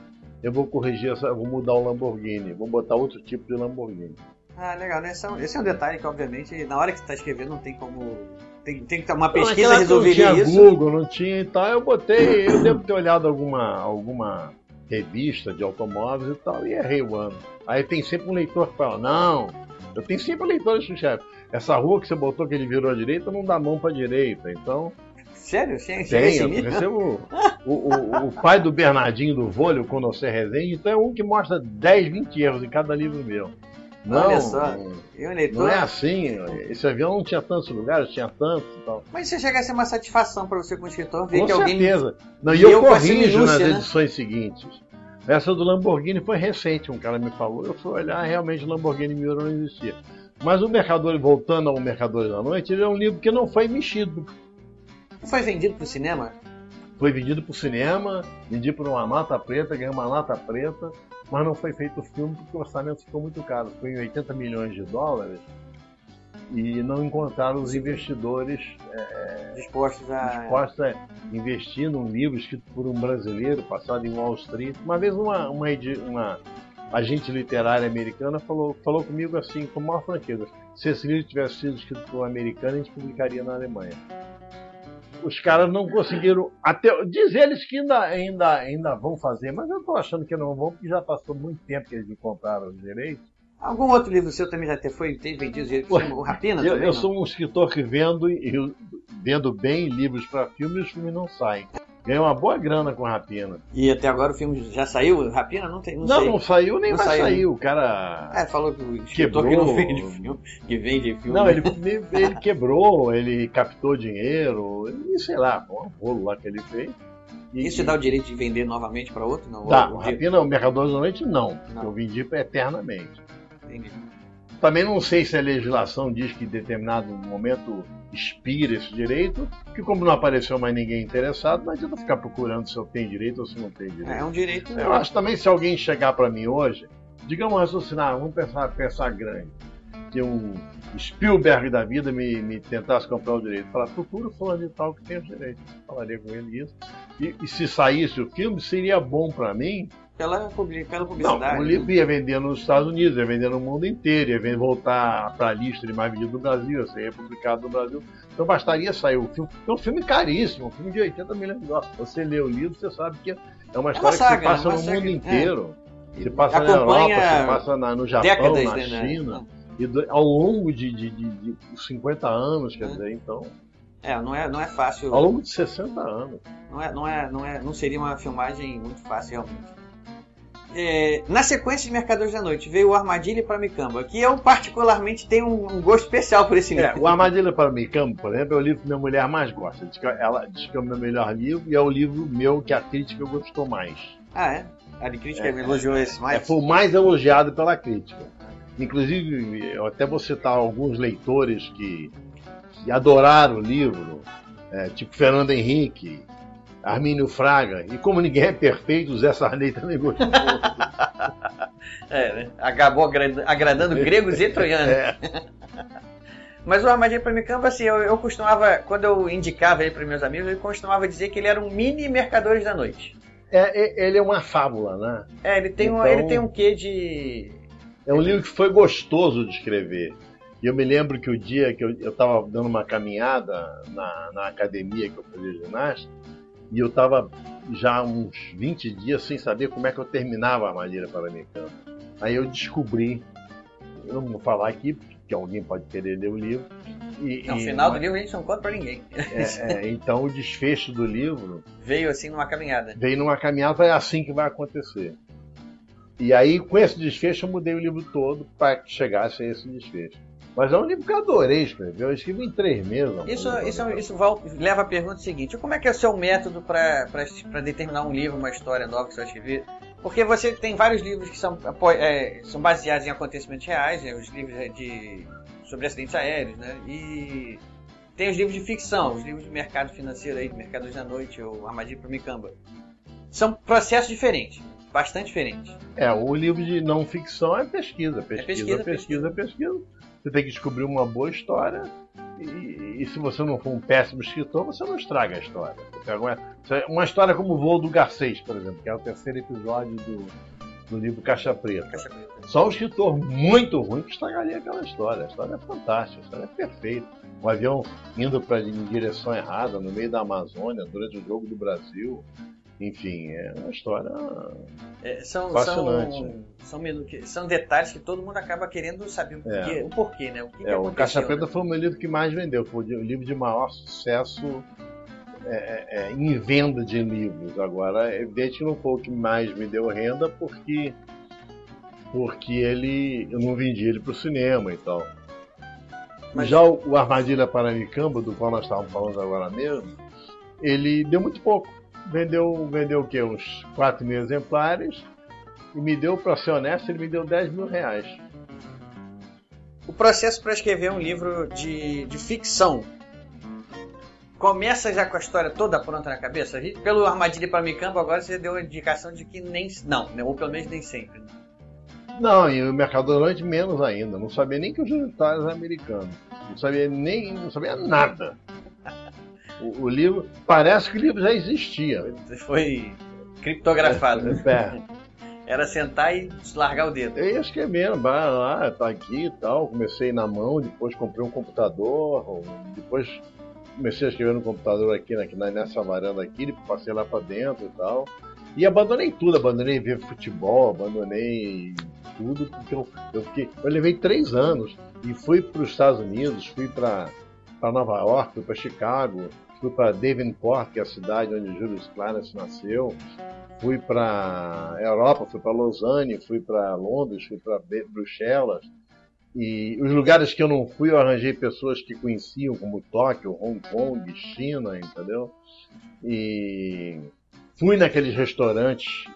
eu vou corrigir essa, vou mudar o Lamborghini, vou botar outro tipo de Lamborghini. Ah, legal, né? Esse é um- Esse é um detalhe que, obviamente, na hora que você está escrevendo, não tem como... Tem, tem que ter uma pesquisa resolveria não tinha isso. Google, não tinha e tal. Eu botei, eu devo ter olhado alguma, alguma revista de automóveis e tal, e errei o ano. Aí tem sempre um leitor que fala, não, eu tenho sempre leitores que chefe. Essa rua que você botou que ele virou à direita não dá mão pra direita, então Sério? Chega, chega tem, eu recebo [LAUGHS] o, o, o pai do Bernardinho do Vôlei, o Conhecer Rezende, então é um que mostra 10, 20 erros em cada livro meu. Não, Olha só. não, E o leitor... não é assim, esse avião não tinha tantos lugares, tinha tantos e tal. Mas isso chega a ser uma satisfação para você como escritor, ver Com que alguém... certeza. Não, e eu com corrijo nas né? edições seguintes. Essa do Lamborghini foi recente, um cara me falou. Eu fui olhar, realmente o Lamborghini Miura não existia. Mas o Mercador, voltando ao Mercadores da Noite, ele é um livro que não foi mexido. Foi vendido pro cinema? Foi vendido para o cinema, vendido por uma nota preta, ganhou uma nota preta, mas não foi feito o filme porque o orçamento ficou muito caro. Foi em 80 milhões de dólares e não encontraram os investidores Dispostos a... dispostos a investir num livro escrito por um brasileiro, passado em Wall Street. Uma vez uma, uma, uma agente literária americana falou, falou comigo assim, com maior franqueza, se esse livro tivesse sido escrito por um americano, a gente publicaria na Alemanha. Os caras não conseguiram, até diz eles que ainda, ainda, ainda vão fazer, mas eu estou achando que não vão, porque já passou muito tempo que eles me compraram os direitos. Algum outro livro seu também já foi, vendido direito? O Rapina Eu, também? eu sou um escritor que vendo, e eu vendo bem livros para filmes e os filmes não saem. Ganhei uma boa grana com Rapina. E até agora o filme já saiu? Rapina? Não tem, não, Não, não saiu nem Não vai saiu. sair. O cara. É, falou que o Quebrou. que não vende filme, que vende filme. Não, ele, ele quebrou, ele captou dinheiro, e sei lá, foi um rolo lá que ele fez. E, Isso te dá o direito de vender novamente para outro? Não? Ou- o Rapina, o Mercador da Noite, não. Não. Eu vendi eternamente. Entendi. Também não sei se a legislação diz que em determinado momento expira esse direito, que como não apareceu mais ninguém interessado, não adianta ficar procurando se eu tenho direito ou se não tenho direito. É um direito. Eu acho também se alguém chegar para mim hoje, digamos raciocinar, vamos pensar, pensar grande, que um Spielberg da vida me, me tentasse comprar o direito, falar, procura o fulano de tal que tem os direitos. Falaria com ele isso. E, e se saísse o filme, seria bom para mim. Pela, pela Não, publicidade. o livro ia vender nos Estados Unidos, ia vender no mundo inteiro, ia voltar para a lista de mais vendidos do Brasil, ia ser publicado no Brasil. Então bastaria sair o filme. É um filme caríssimo, um filme de 80 milhões de dólares. Você lê o livro, você sabe que é uma história saga, que se passa né? Uma no saga, mundo é. inteiro. E Se passa na Europa, se passa na- no Japão, na né, né? China. E do- ao longo de, de, de, de 50 anos, quer dizer, então. É, não é, não é fácil. Ao longo de 60 anos. Não, é, não, é, não, é, não seria uma filmagem muito fácil, realmente. É, na sequência de Mercadores da Noite veio o Armadilha para Micamba, que eu particularmente tenho um, um gosto especial por esse livro. É, o Armadilha para Micamba, por exemplo, é o livro que minha mulher mais gosta. Diz que ela diz que é o meu melhor livro e é o livro meu que a crítica gostou mais. Ah, é? A de crítica elogiou esse mais? É, foi o mais elogiado pela crítica. Inclusive, eu até vou citar alguns leitores que, que adoraram o livro, é, tipo Fernando Henrique, Armínio Fraga. E como ninguém é perfeito, o Zé Sarney também gostou. [LAUGHS] é, né? Acabou agradando gregos e troianos. É. [LAUGHS] Mas o Armadilha para assim, eu, eu costumava, quando eu indicava ele para meus amigos, eu costumava dizer que ele era um mini Mercadores da Noite. É, é ele é uma fábula, né? É, ele tem, então, um, ele tem um quê de. É um livro que foi gostoso de escrever. E eu me lembro que o dia que eu estava dando uma caminhada na, na academia que eu fazia ginástica, e eu estava já uns 20 dias sem saber como é que eu terminava a armadilha para-americana. Aí eu descobri, eu não vou falar aqui, porque alguém pode querer ler o livro. E, no final do livro a gente não conta para ninguém. É, é, então o desfecho do livro. Veio assim numa caminhada. Veio numa caminhada, é assim que vai acontecer. E aí, com esse desfecho, eu mudei o livro todo para que chegasse a esse desfecho. Mas é um livro que eu adorei escrever. Eu escrevi em três meses. Isso, isso, isso leva à pergunta seguinte: como é que é o seu método para determinar um livro, uma história nova que você vai escrever? Porque você tem vários livros que são, é, são baseados em acontecimentos reais, né? os livros de, sobre acidentes aéreos, né? E tem os livros de ficção, os livros de mercado financeiro aí, Mercados da Noite ou Armadilha para Micamba. São processos diferentes bastante diferentes. É, o livro de não ficção é pesquisa, pesquisa, é pesquisa, pesquisa, pesquisa, pesquisa. Você tem que descobrir uma boa história e, e, se você não for um péssimo escritor, você não estraga a história. Uma, uma história como o Voo do Garcês, por exemplo, que é o terceiro episódio do, do livro Caixa Preta. Caixa Preta. Só um escritor muito ruim que estragaria aquela história. A história é fantástica, a história é perfeita. Um avião indo pra, em direção errada no meio da Amazônia durante o jogo do Brasil. Enfim, é uma história é, são, fascinante. São, são, são, detalhes que todo mundo acaba querendo saber o porquê, é. o porquê né? O, que é, que o Caixa Preta né? foi o meu livro que mais vendeu, foi o livro de maior sucesso é, é, é, em venda de livros. Agora, é evidente que não foi o que mais me deu renda, porque, porque ele, eu não vendi ele para o cinema e tal. Mas... Já o, o Armadilha Paranicamba, do qual nós estávamos falando agora mesmo, ele deu muito pouco vendeu, vendeu o quê? Uns 4 mil exemplares. E me deu, para ser honesto, ele me deu 10 mil reais. O processo para escrever um livro de, de ficção começa já com a história toda pronta na cabeça? Pelo Armadilha para Micambo, agora você deu a indicação de que nem. Não, né? ou pelo menos nem sempre. Não, e o mercado noite menos ainda. Não sabia nem que os unitários eram americanos. Não sabia nem. não sabia nada. O, o, livro, parece que o livro já existia. Foi criptografado. É, é. [LAUGHS] Era sentar e largar o dedo. Eu acho que é mesmo, vai lá, tá aqui e tal. Comecei na mão, depois comprei um computador, depois comecei a escrever no computador aqui, na, nessa varanda aqui, passei lá para dentro e tal. E abandonei tudo, abandonei ver futebol, abandonei tudo, porque eu, eu, fiquei, eu levei três anos e fui para os Estados Unidos, fui para Nova York, fui para Chicago, fui para Devonport, que é a cidade onde Julius Clarence nasceu, fui para Europa, fui para Lausanne, fui para Londres, fui para Bruxelas. E os lugares que eu não fui, eu arranjei pessoas que conheciam, como Tóquio, Hong Kong, China, entendeu? E fui naqueles restaurantes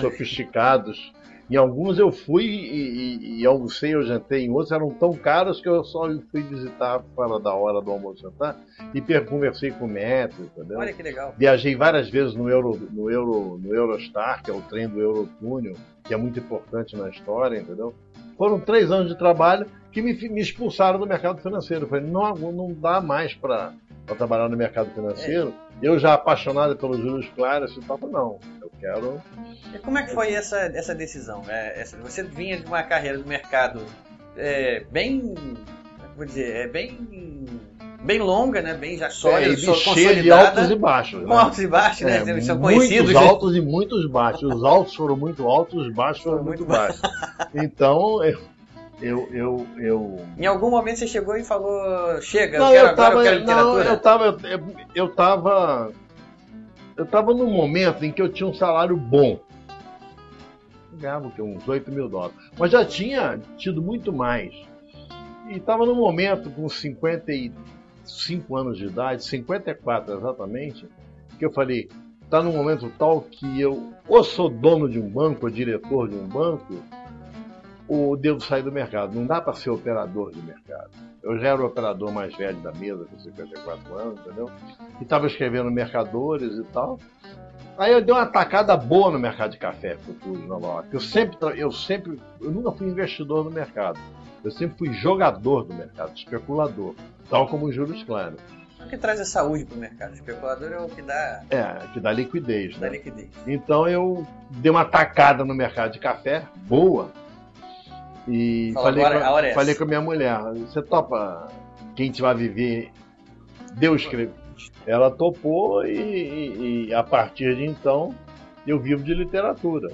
sofisticados em alguns eu fui e, e, e almocei, eu jantei, em outros eram tão caros que eu só fui visitar fora da hora do almoço jantar e conversei com o metro, entendeu? Olha que legal. Viajei várias vezes no, Euro, no, Euro, no Eurostar, que é o trem do Eurotúnel, que é muito importante na história, entendeu? Foram três anos de trabalho que me, me expulsaram do mercado financeiro. Eu falei, não, não dá mais para trabalhar no mercado financeiro. É. Eu já apaixonado pelos juros claros, eu falei, não, E como é que foi essa, essa decisão? É, essa, você vinha de uma carreira do mercado é, bem. Vou dizer, é bem bem longa, né? Bem já sólida, é, cheia de altos e baixos. Com né? altos e baixos, né? É, Eles são conhecidos. Muitos altos e muitos baixos. Os altos foram muito altos, os baixos foram muito, muito baixos. então, eu, eu, eu, eu. Em algum momento você chegou e falou: Chega, não, eu quero eu tava, agora, eu quero literatura. Não, eu tava. Eu, eu tava. Eu tava num momento em que eu tinha um salário bom. ganhava o quê? uns 8 mil dólares. Mas já tinha tido muito mais. E estava no momento, com 55 anos de idade, 54 exatamente, que eu falei, está num momento tal que eu ou sou dono de um banco, ou diretor de um banco, ou devo sair do mercado. Não dá para ser operador de mercado. Eu já era o operador mais velho da mesa, com 54 anos, entendeu? E estava escrevendo mercadores e tal. Aí eu dei uma atacada boa no mercado de café futuro de Nova York. Eu sempre, eu sempre, eu nunca fui investidor no mercado. Eu sempre fui jogador do mercado, especulador, tal como o juros claros. O que traz a saúde para o mercado? O especulador é o que dá. É, que dá liquidez, dá né? liquidez. Então eu dei uma atacada no mercado de café, boa. E Fala, falei, agora com, a hora é falei essa. com a minha mulher, você topa quem te vai viver? Deus escreve. Ela topou e, e- e a partir de então eu vivo de literatura.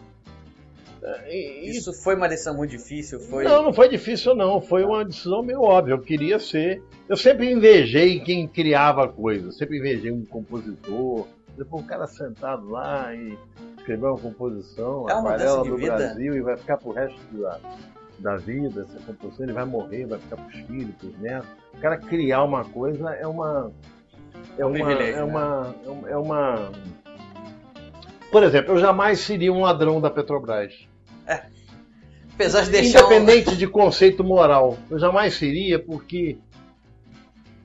É, e- Isso foi uma decisão muito difícil? Foi... Não, não foi difícil não, foi uma decisão meio óbvia. Eu queria ser. Eu sempre invejei quem criava coisas, sempre invejei um compositor. Depois o cara sentado lá e escrever uma composição, É uma aquarela do vida. Brasil e vai ficar pro resto da, da vida, essa composição, ele vai morrer, vai ficar pros filhos, pros netos. O cara criar uma coisa é uma. É um uma. É né? uma, é uma- é uma. Por exemplo, eu jamais seria um ladrão da Petrobras. Apesar de deixar. um- Independente de conceito moral. Eu jamais seria, porque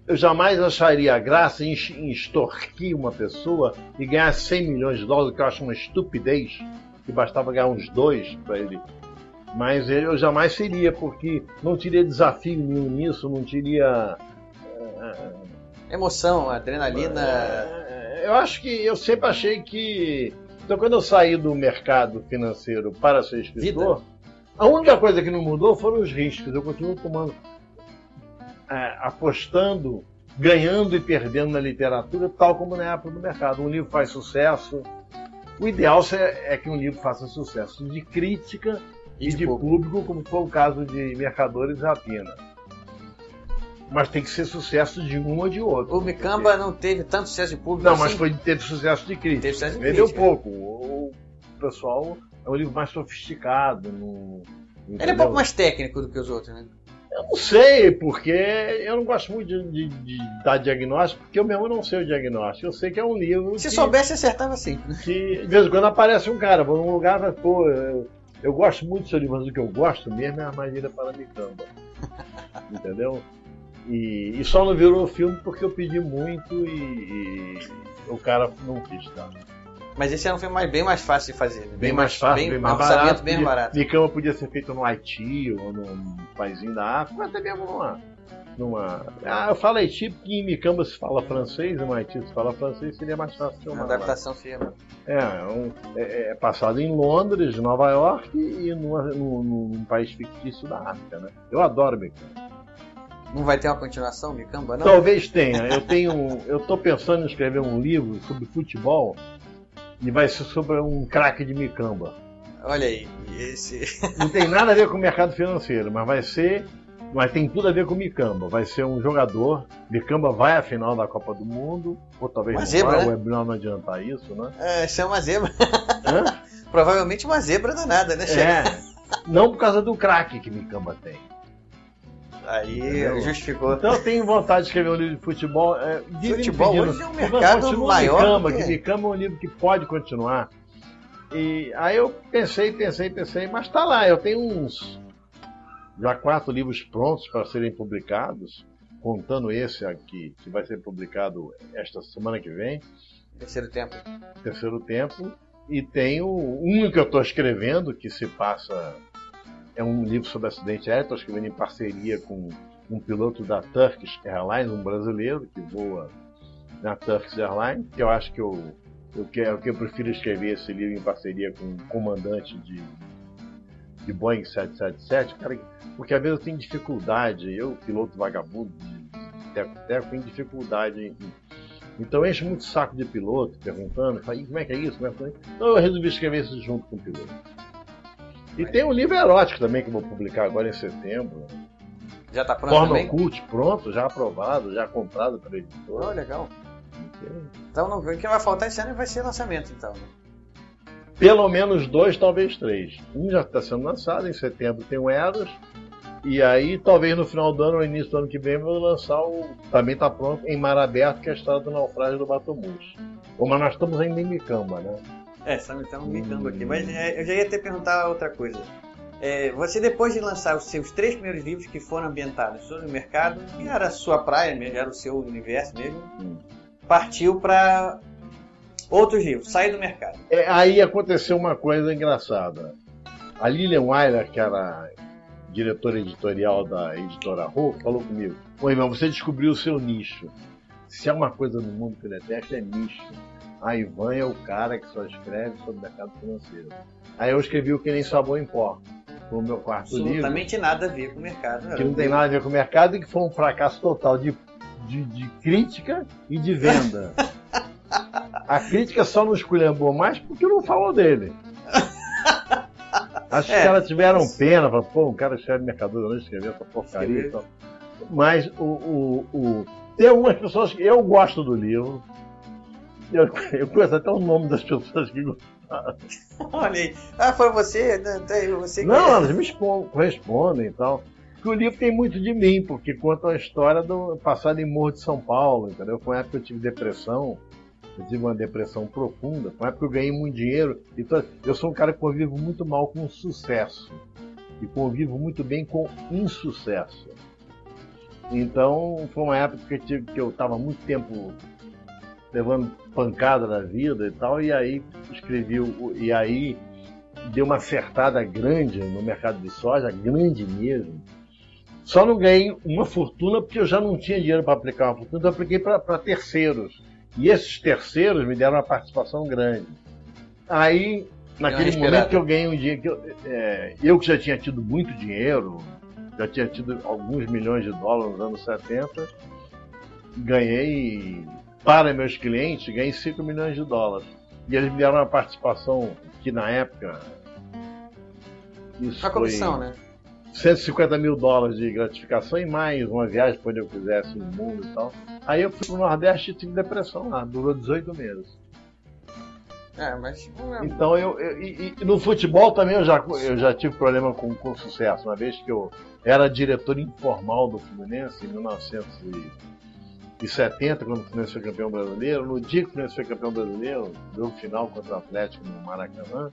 eu jamais acharia graça em em extorquir uma pessoa e ganhar 100 milhões de dólares, que eu acho uma estupidez, que bastava ganhar uns dois para ele. Mas eu jamais seria, porque não teria desafio nenhum nisso, não teria. Emoção, adrenalina. É, Eu acho que eu sempre achei que. Então, quando eu saí do mercado financeiro para ser escritor, a única coisa que não mudou foram os riscos. Eu continuo tomando. é, apostando, ganhando e perdendo na literatura, tal como na época do mercado. Um livro faz sucesso. O ideal é é que um livro faça sucesso de crítica e, de, público. como foi o caso de Mercadores e Rapina. Mas tem que ser sucesso de um ou de outro. O Micamba não teve tanto sucesso de público Não, assim. mas foi, teve sucesso de crítica. Teve sucesso de Vendeu crítica. pouco. O, pessoal é um livro mais sofisticado. No, Ele é um pouco mais técnico do que os outros, né? Eu não sei, porque eu não gosto muito de, de- de dar diagnóstico, porque eu mesmo não sei o diagnóstico. Eu sei que é um livro. Se que, soubesse, acertava sempre. Né? que de vez em quando aparece um cara, vou num lugar, mas, pô, eu, eu gosto muito do seu livro, mas o que eu gosto mesmo é a Armadilha para Micamba. [LAUGHS] Entendeu? E, e só não virou filme porque eu pedi muito e, e o cara não quis, tá? Mas esse era um filme mais- bem mais fácil de fazer. né? Bem mais fácil, bem, bem mais barato. bem Podia- barato. Micamba podia ser feito no Haiti ou num paísinho da África, até mesmo numa. Numa... Ah, eu falo Haiti porque em Micamba se fala francês, e no Haiti se fala francês, seria mais fácil Uma filmar. lá. adaptação firme. É, é um- é, é passado em Londres, Nova York e numa- num, num país fictício da África, né? Eu adoro Micamba. Não vai ter uma continuação, Micamba, não? Talvez tenha. Eu tenho, eu tô pensando em escrever um livro sobre futebol e vai ser sobre um craque de Micamba. Olha aí, esse. Não tem nada a ver com o mercado financeiro, mas vai ser. Mas tem tudo a ver com o Micamba. Vai ser um jogador. Micamba vai à final da Copa do Mundo. Ou talvez Uma não zebra, né? ou é melhor não adiantar isso, né? É, isso é uma zebra. Hã? [LAUGHS] Provavelmente uma zebra danada, né, chefe? É. Não por causa do craque que Micamba tem. Aí Entendeu? justificou. Então eu tenho vontade de escrever um livro de futebol. É, me Futebol pedindo, hoje é um "Mas mercado maior Micamba, que- que Micamba é um livro que pode continuar. E aí eu pensei, pensei, pensei, mas tá lá, eu tenho uns já quatro livros prontos para serem publicados, contando esse aqui, que vai ser publicado esta semana que vem, Terceiro tempo. terceiro tempo, e tenho um que eu estou escrevendo, que se passa. É um livro sobre acidente aéreo, estou escrevendo em parceria com um piloto da Turkish Airlines, um brasileiro que voa na Turkish Airlines, que eu acho que eu, eu, quero, que eu prefiro escrever esse livro em parceria com um comandante de, de Boeing 777, cara, porque às vezes eu tenho dificuldade, eu, piloto vagabundo de teco-teco, tenho dificuldade em, então enche muito saco de piloto perguntando, fala, "Ih, como é que é isso? Como é que é isso?" Então eu resolvi escrever isso junto com o piloto. E tem um livro erótico também que eu vou publicar agora em setembro. Já tá pronto Porno também? Cult, pronto, já aprovado, já comprado pela Oh, editora. legal. Então não, o que vai faltar esse ano vai ser lançamento, então. Pelo menos dois, talvez três. Um já está sendo lançado, em setembro tem o Eros. E aí, talvez no final do ano ou início do ano que vem, eu vou lançar o. Também está pronto, em Mar Aberto, que é a história do naufrágio do Batomus. Mas nós estamos ainda em Micamba, né? É, estamos micando aqui. Mas é, eu já ia até perguntar outra coisa. É, você, depois de lançar os seus três primeiros livros que foram ambientados sobre o mercado, que era a sua praia mesmo, era o seu universo mesmo, Hum. partiu para outros livros, sair do mercado. É, aí aconteceu uma coisa engraçada. A Lilian Weiler, que era diretora editorial da editora Rô, falou comigo: Ô irmão, você descobriu o seu nicho. Se há uma coisa no mundo que eu detesto, é nicho. A Ivan é o cara que só escreve sobre o mercado financeiro. Aí eu escrevi o que nem sabor em pó. Foi o meu quarto livro. Absolutamente nada a ver com o mercado. Que não tem nada a ver com o mercado e que foi um fracasso total de, de, de crítica e de venda. [LAUGHS] A crítica só não esculhambou mais porque não falou dele. Acho É. que elas tiveram pena, falaram, pô, um cara escreve mercador, não escreveu essa porcaria e tal. Mas o, o, o- tem algumas pessoas que eu gosto do livro. Eu, [LAUGHS] eu conheço até o nome das pessoas que gostaram. Olha aí. Ah, foi você? Não, tem você que- Não, elas me expon- respondem e tal. Porque o livro tem muito de mim, porque conta a história do passado em Morro de São Paulo, entendeu? Foi uma época que eu tive depressão, tive uma depressão profunda, foi uma época que eu ganhei muito dinheiro. Então, eu sou um cara que convivo muito mal com sucesso e convivo muito bem com insucesso. Então, foi uma época que eu estava muito tempo levando pancada na vida e tal, e aí escrevi, e aí deu uma acertada grande no mercado de soja, grande mesmo. Só não ganhei uma fortuna porque eu já não tinha dinheiro para aplicar uma fortuna, então eu apliquei para terceiros. E esses terceiros me deram uma participação grande. Aí, naquele respirada. momento que eu ganhei um dinheiro, que eu, é, eu que já tinha tido muito dinheiro, já tinha tido alguns milhões de dólares nos anos 70, ganhei para meus clientes, ganhei 5 milhões de dólares. E eles me deram uma participação que na época. Isso Uma comissão, foi né? 150 mil dólares de gratificação e mais uma viagem para onde eu quisesse no mundo e tal. Aí eu fui pro Nordeste e tive depressão lá, durou 18 meses. É, mas. Então eu, eu- e, e no futebol também eu já, eu já tive problema com, com sucesso. Uma vez que eu era diretor informal do Fluminense em 1970, quando o Fluminense foi campeão brasileiro. No dia que o Fluminense foi campeão brasileiro, deu final contra o Atlético no Maracanã,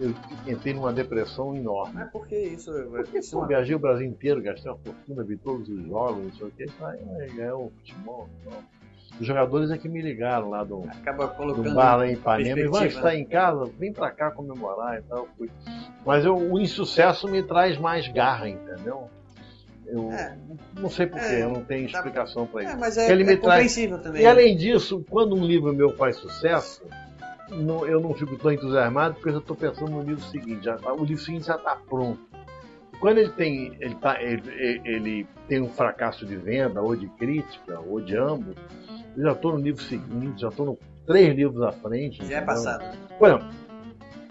eu entrei numa depressão enorme. Mas por que isso? Porque isso pô, não- viajei o Brasil inteiro, gastei uma fortuna, vi todos os jogos, não sei o que, aí ganhou o futebol. Então. Os jogadores é que me ligaram lá do, Acaba do colocando. bar lá em Ipanema. Perspectiva, está né? em casa? Vem pra cá comemorar e tal. eu fui. Mas eu- o insucesso me traz mais garra, entendeu? Eu É. não sei porquê, É, eu não tenho explicação pra isso. É, mas é, ele é me traz- também. E além disso, quando um livro meu faz sucesso, não- eu não fico tão entusiasmado porque eu já estou pensando no livro seguinte. Já, tá- o livro seguinte já está pronto. Quando ele tem, ele, tá, ele, ele- tem um fracasso de venda, ou de crítica, ou de ambos, eu já estou no livro seguinte, já estou no três livros à frente. Já é passado. Por exemplo,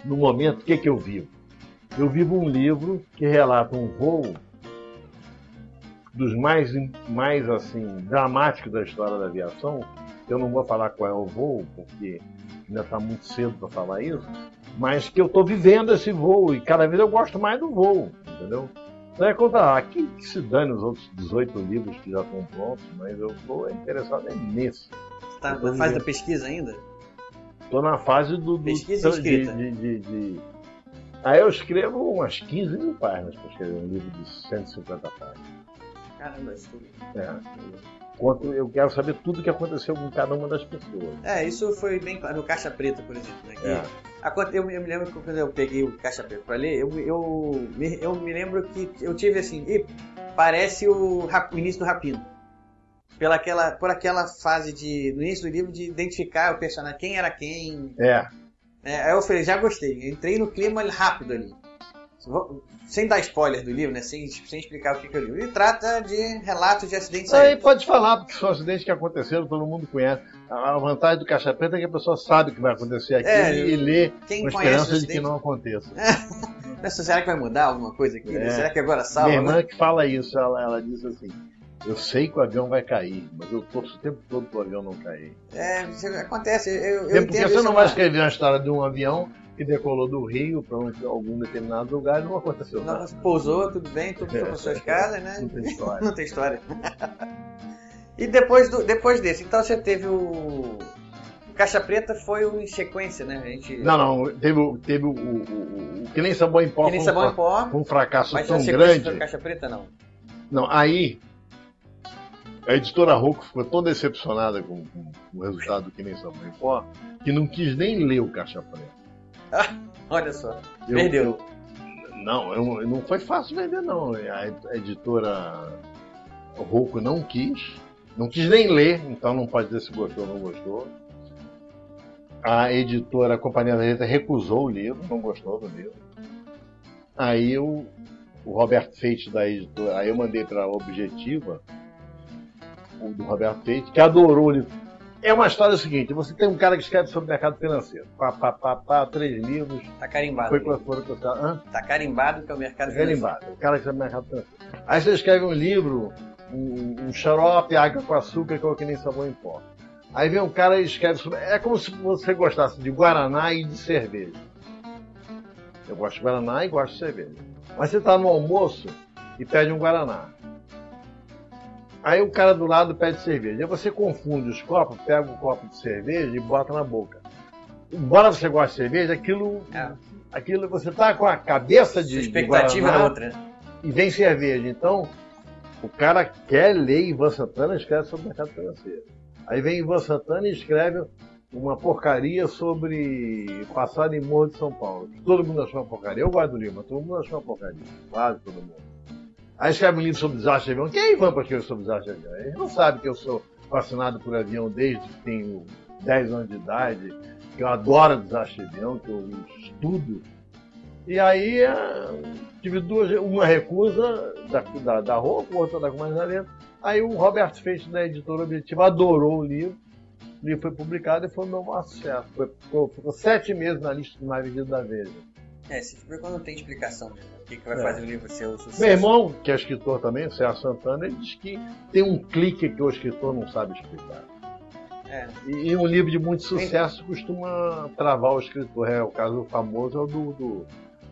no momento, o que, que eu vivo? Eu vivo um livro que relata um voo dos mais, mais assim, dramáticos da história da aviação. Eu não vou falar qual é o voo, porque ainda está muito cedo para falar isso, mas que eu estou vivendo esse voo e cada vez eu gosto mais do voo, entendeu? Então é contar, aqui que se dane os outros 18 livros que já estão prontos, mas eu estou interessado é nesse. Tá Eu tô na fase vivendo. da pesquisa ainda? Estou na fase do. do Pesquisa e de, escrita. de, de- de- Aí eu escrevo umas 15 mil páginas para escrever um livro de 150 páginas. Caramba, isso tudo. É. Quanto eu quero saber tudo o que aconteceu com cada uma das pessoas. É, isso foi bem claro. No Caixa Preta, por exemplo. Né, É. eu, me- eu me lembro que quando eu peguei o Caixa Preta pra ler, eu, eu, me, eu me lembro que eu tive assim, "Ih, parece o, o início do Rapino. Pela aquela, por aquela fase de, no início do livro de identificar o personagem, quem era quem. É. É, aí eu falei, já gostei. Entrei no clima rápido ali. Sem dar spoiler do livro, né? Sem, sem explicar o que, que é o livro. Ele trata de relatos de acidentes Aí pode falar, porque são acidentes que aconteceram, todo mundo conhece. A vantagem do Caixa Preta é que a pessoa sabe o que vai acontecer aqui É, e lê com a esperança de que não aconteça. [LAUGHS] Nossa, será que vai mudar alguma coisa aqui? É. Será que agora salva? Minha irmã né? que fala isso, ela, ela diz assim: Eu sei que o avião vai cair, mas eu torço o tempo todo para o avião não cair. É, acontece. Eu, eu porque você não vai escrever uma história de um avião que decolou do Rio para algum determinado lugar e não aconteceu Não, nada. pousou, tudo bem, tudo foi [LAUGHS] É, para suas é, casas, né? Não tem história. [LAUGHS] Não tem história. e depois, do, depois desse, então você teve o. o Caixa Preta foi um em sequência, né? A gente... Não, não, teve, o- teve o, o, o- o Que Nem Sabão em Pó. Que nem sabão um, em pó. um fracasso Mas tão grande. foi Caixa Preta, não. Não, aí a editora Rocco ficou tão decepcionada com, com o resultado do Que Nem Sabão em Pó que não quis nem ler o Caixa Preta. [LAUGHS] Olha só. Eu- Perdeu. eu- não, eu- não foi fácil vender, não. A editora Rocco não quis. Não quis nem ler, então não pode dizer se gostou ou não gostou. A editora a Companhia da Letra recusou o livro, não gostou do livro. Aí eu, o Roberto Feite da editora, aí eu mandei para a Objetiva, o do Roberto Feite, que adorou o livro. É uma história seguinte: você tem um cara que escreve sobre mercado financeiro, pá, pá, pá, pá, três livros, Tá carimbado. foi foram com Hã? Tá carimbado que é o mercado Tá carimbado. O cara que escreve mercado financeiro. Aí você escreve um livro, um, um xarope, água com açúcar, que é o que nem sabão em pó. Aí vem um cara e escreve sobre. É como se você gostasse de Guaraná e de cerveja. Eu gosto de Guaraná e gosto de cerveja. Mas você está no almoço e pede um Guaraná. Aí o cara do lado pede cerveja. Aí você confunde os copos, pega um copo de cerveja e bota na boca. Embora você goste de cerveja, aquilo. É. Aquilo você tá com a cabeça Sua de. de expectativa Guaraná era outra. né? e vem cerveja. Então, o cara quer ler Ivan Santana e escreve sobre o mercado financeiro. Aí vem Ivan Santana e escreve uma porcaria sobre passado em Morro de São Paulo. Todo mundo achou uma porcaria. Eu gosto do livro, mas todo mundo achou uma porcaria. Quase todo mundo. Aí escreve um livro sobre desastre de avião. Quem é Ivan para escrever sobre desastre de avião? Ele não sabe que eu sou fascinado por avião desde que tenho 10 anos de idade, que eu adoro desastre de avião, que eu estudo. E aí eh, tive duas, uma recusa da, da, da roupa, outra da Comandamento. Aí o Roberto Feixe, da editora Objetiva, adorou o livro. O livro foi publicado e foi um meu maior sucesso. Foi- Ficou, ficou sete meses na lista de mais vendidos da Veja. É, se for quando não tem explicação mesmo. O que, que vai É. fazer o livro ser o sucesso? Meu irmão, que é escritor também, o Sérgio Santana, ele diz que tem um clique que o escritor não sabe explicar. É. E, um livro de muito sucesso costuma travar o escritor. É, o caso famoso é o do, do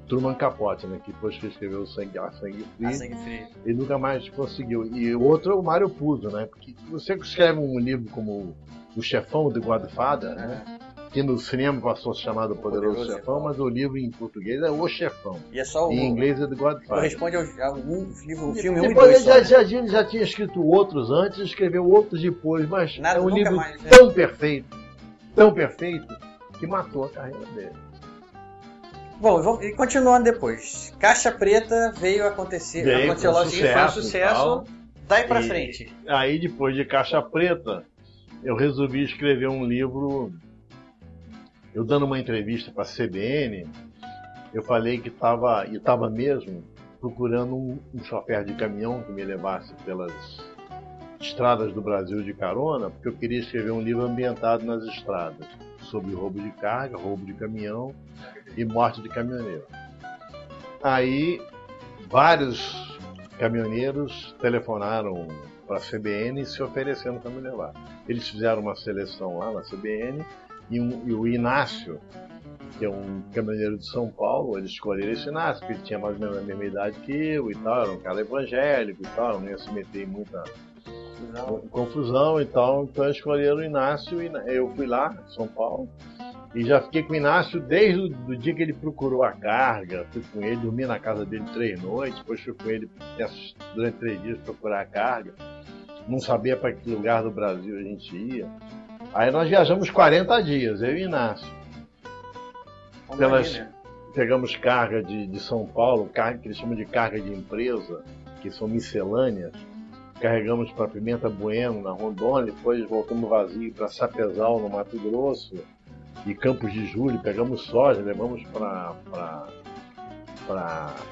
Truman Capote, né? Que depois que escreveu Sangue, a Sangue Frio, A sangue frio. ele nunca mais conseguiu. E o outro é o Mário Puzo, né? Porque você escreve um livro como O Chefão do Godfather, né? Que no cinema passou a se chamar do Poderoso, Poderoso Chefão, Chefão. mas o livro em português é O Chefão. E é só o. Em inglês é do Godfather. Corresponde ao, ao um, livro, o filme 1 e Depois 2. ele já, já, já, já tinha escrito outros antes, escreveu outros depois, mas Nada, é um livro mais, né? tão perfeito, tão perfeito, que matou a carreira dele. Bom, vamos, e continuando depois. Caixa Preta veio acontecer. Veio, aconteceu foi um logo seguida, foi um sucesso e sucesso. Daí pra E- frente. Aí depois de Caixa Preta, eu resolvi escrever um livro. Eu dando uma entrevista para a CBN, eu falei que estava, e estava mesmo, procurando um, um chofer de caminhão que me levasse pelas estradas do Brasil de carona, porque eu queria escrever um livro ambientado nas estradas, sobre roubo de carga, roubo de caminhão e morte de caminhoneiro. Aí vários caminhoneiros telefonaram para a CBN se oferecendo para me levar. Eles fizeram uma seleção lá na CBN e, um- e o Inácio, que é um caminhoneiro de São Paulo, eles escolheram esse Inácio, porque ele tinha mais ou menos a mesma idade que eu e tal, era um cara evangélico e tal, não ia se meter em muita confusão e tal, então eles escolheram o Inácio e eu fui lá, São Paulo, e já fiquei com o Inácio desde o dia que ele procurou a carga, fui com ele, dormi na casa dele três noites, depois fui com ele durante três dias procurar a carga, não sabia para que lugar do Brasil a gente ia. Aí nós viajamos 40 dias, eu e Inácio. Pelas- né? Pegamos carga de, de São Paulo, carga que eles chamam de carga de empresa, que são miscelâneas. Carregamos para Pimenta Bueno, na Rondônia, depois voltamos vazio para Sapezal, no Mato Grosso, e Campos de Julho. Pegamos soja, levamos para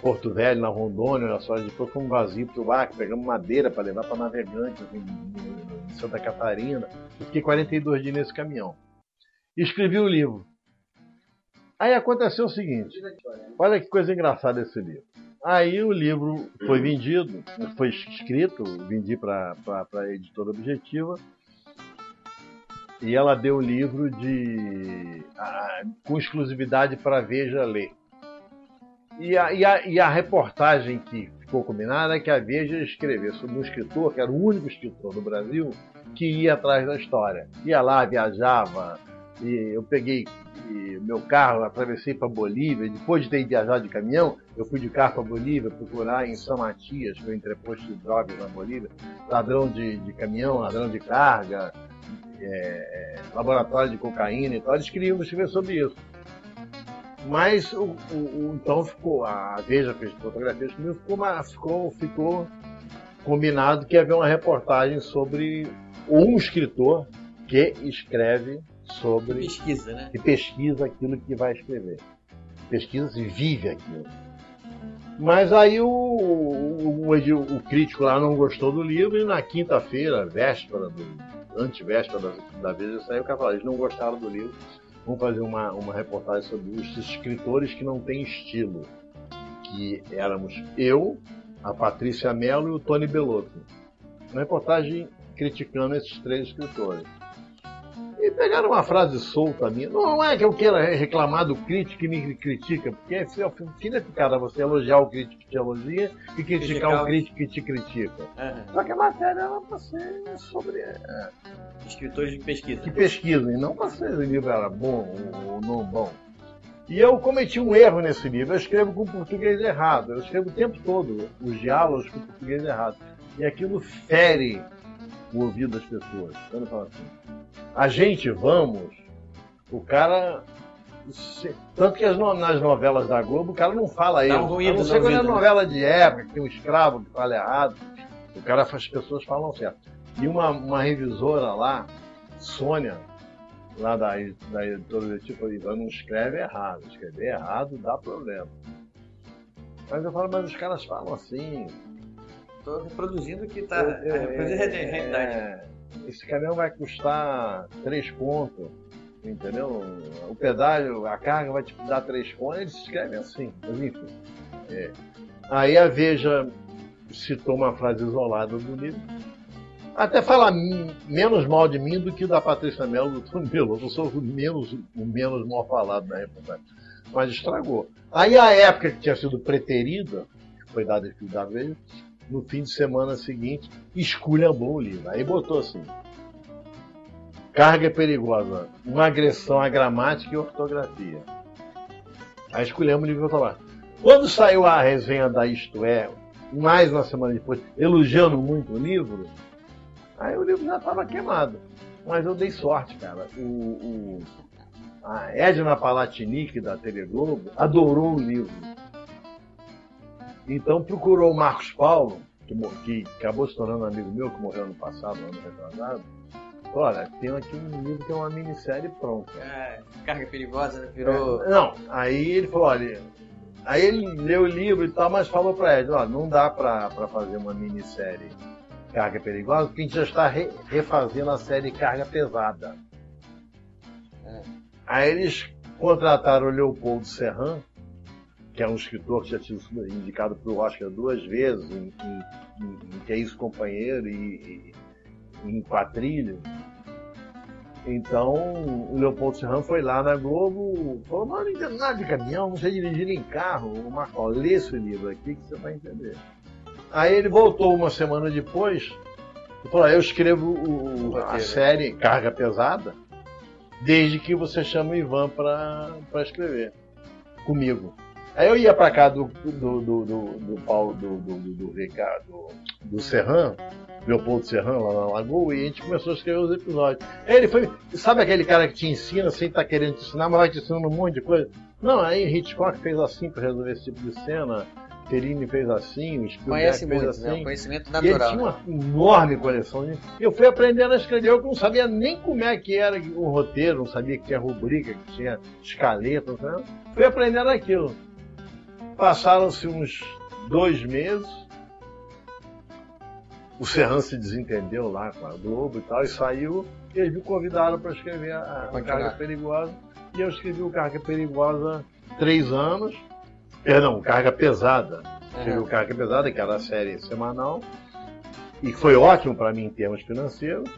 Porto Velho, na Rondônia, na soja. Depois fomos vazio para o Acre, pegamos madeira para levar para Navegantes, em, em Santa Catarina. Eu fiquei 42 dias nesse caminhão. Escrevi o livro. Aí aconteceu o seguinte: olha que coisa engraçada esse livro. Aí o livro foi vendido, foi escrito, vendi para a editora Objetiva. e ela deu o livro de com exclusividade para Veja ler. E a, e, a, e a reportagem que ficou combinada é que a Veja ia escrever sobre um escritor, que era o único escritor do Brasil, que ia atrás da história. Ia lá, viajava, e eu peguei e meu carro, atravessei para Bolívia. Depois de ter viajado de caminhão, eu fui de carro para Bolívia procurar em São Matias, que é entreposto de drogas na Bolívia, ladrão de, de caminhão, ladrão de carga, é, laboratório de cocaína e tal. Eles queriam escrever sobre isso. Mas o, o, então ficou, a Veja fez fotografias comigo, ficou, ficou, ficou combinado que ia haver uma reportagem sobre um escritor que escreve sobre. Pesquisa, né? Que pesquisa aquilo que vai escrever. Pesquisa e vive aquilo. Mas aí o, o, o, o, crítico lá não gostou do livro e na quinta-feira, véspera, do, antevéspera da, da Veja, saiu o cara falou, eles não gostaram do livro, vamos fazer uma, uma reportagem sobre os escritores que não têm estilo. Que éramos eu, a Patrícia Mello e o Tony Belotto. Uma reportagem criticando esses três escritores. E pegaram uma frase solta minha. Não é que eu queira reclamar do crítico que me critica, porque é filho é cara você elogiar o crítico que te elogia e criticar, o crítico que te critica. Uhum. Só que a matéria era para ser sobre. É, Escritores de pesquisa. Que e não para ser o livro era bom ou não bom. E eu cometi um erro nesse livro. Eu escrevo com português errado. Eu escrevo o tempo todo os diálogos com português errado. E aquilo fere o ouvido das pessoas. Quando eu falo assim, a gente vamos, o cara. Tanto que as nas novelas da Globo, o cara não fala isso. Um a não ser quando é novela de época, que tem um escravo que fala errado. O cara, as pessoas falam certo. E uma, uma revisora lá, Sônia, lá da, da editora tipo, não escreve errado. Escrever errado dá problema. Mas eu falo, mas os caras falam assim. Estou reproduzindo o que está. É, é, é, realidade. É, esse caminhão vai custar 3 pontos, entendeu? O pedágio, a carga vai te dar 3 pontos, eles escrevem assim, mas enfim. É. Aí a Veja citou uma frase isolada do livro. Até fala menos mal de mim do que da Patrícia Melo do Tony Belotto. Eu sou o menos, o menos mal falado na época. Mas estragou. Aí a época que tinha sido preterida, que foi dada da Veja, no fim de semana seguinte, esculhambou o livro. Aí botou assim: carga perigosa, uma agressão à gramática e ortografia. Aí escolhemos o livro e lá. Quando saiu a resenha da Isto É, mais uma semana depois, elogiando muito o livro, aí o livro já estava queimado. Mas eu dei sorte, cara. O, o, a Edna Palatinic, da TV Globo, adorou o livro. Então procurou o Marcos Paulo, que, que acabou se tornando amigo meu, que morreu ano passado, ano retrasado. Olha, tem aqui um livro que é uma minissérie pronta. É, carga perigosa, né? Virou. É, não, aí ele falou, olha. Aí ele leu o livro e tal, mas falou pra ele, olha, não dá pra, pra fazer uma minissérie Carga Perigosa, porque a gente já está re, refazendo a série Carga Pesada. É. Aí eles contrataram o Leopoldo Serran, que é um escritor que já tinha sido indicado para o Oscar duas vezes, em, em, em Que é Isso Companheiro e, e em Quatrilho. Então, o Leopoldo Serrano foi lá na Globo, falou, não, não entendo nada de caminhão, não sei dirigir em carro. O Marco, lê esse livro aqui que você vai entender. Aí ele voltou uma semana depois e falou, eu escrevo o, a série Carga Pesada, desde que você chama o Ivan para escrever comigo. Aí eu ia pra cá do, do, do, do, do Paulo, do, do, do, Ricardo, do Serran, Leopoldo Serran, lá na Lagoa, e a gente começou a escrever os episódios. Aí ele foi, sabe aquele cara que te ensina sem estar tá querendo te ensinar, mas vai te ensinando um monte de coisa? Não, aí Hitchcock fez assim para resolver esse tipo de cena, Terini fez assim, o Spielberg fez muito, assim. Né? Conhecimento natural. E ele tinha uma enorme coleção. De... Eu fui aprendendo a escrever, eu não sabia nem como é que era o roteiro, não sabia que tinha rubrica, que tinha escaleta, não fui aprendendo aquilo. Passaram-se uns dois meses. O Serran se desentendeu lá com a Globo e tal, e saiu. E eles me convidaram para escrever a, a Carga Perigosa. E eu escrevi o Carga Perigosa três anos. Perdão, Carga Pesada. Escrevi o Carga Pesada, que era a série semanal. E foi ótimo para mim em termos financeiros.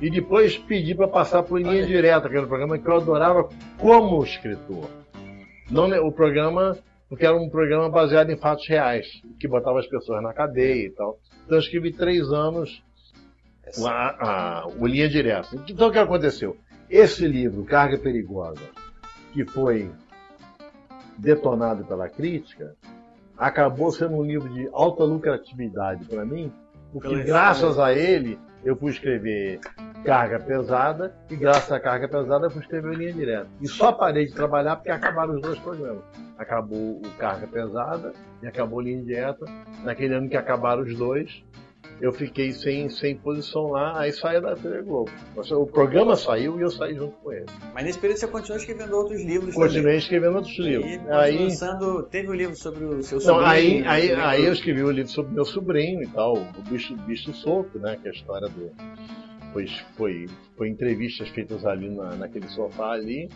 E depois pedi para passar por linha direta, que era um programa que eu adorava como escritor. Não, né, o programa, porque era um programa baseado em fatos reais, que botava as pessoas na cadeia e tal. Então eu escrevi três anos a, a, o linha direta. Então o que aconteceu? Esse livro, Carga Perigosa, que foi detonado pela crítica, acabou sendo um livro de alta lucratividade para mim, porque graças a ele eu fui escrever carga pesada e graças à carga pesada eu fui escrever linha direta. E só parei de trabalhar porque acabaram os dois programas. Acabou o carga pesada e acabou linha direta. Naquele ano que acabaram os dois, eu fiquei sem, sem posição lá, aí saí da TV Globo. O programa saiu e eu saí junto com ele. Mas nesse período você continuou escrevendo outros livros Continuei também. escrevendo outros livros. E aí, lançando, teve um livro sobre o seu não, sobrinho. aí, aí, né? aí eu escrevi o livro sobre meu sobrinho e tal, o bicho, bicho solto, né? Que é a história do. Foi, foi, foi entrevistas feitas ali na, naquele sofá ali.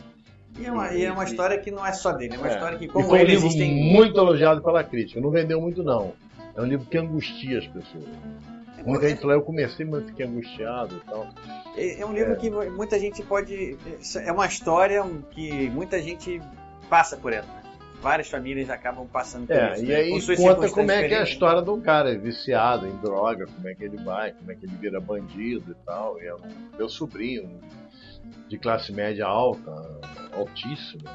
E é, uma, e é uma história que não é só dele, é uma É. história que, E como foi um ele, livro existem. muito elogiado pela crítica. Não vendeu muito, não. É um livro que angustia as pessoas. Muita gente falou, eu comecei, mas fiquei angustiado e tal. É é um livro É. que muita gente pode. É uma história que muita gente passa por ela. Várias famílias acabam passando por É, isso. e né? aí Com conta como é que é a história do cara, é viciado em droga, como é que ele vai, como é que ele vira bandido e tal. E é um, meu sobrinho, de classe média alta, altíssima.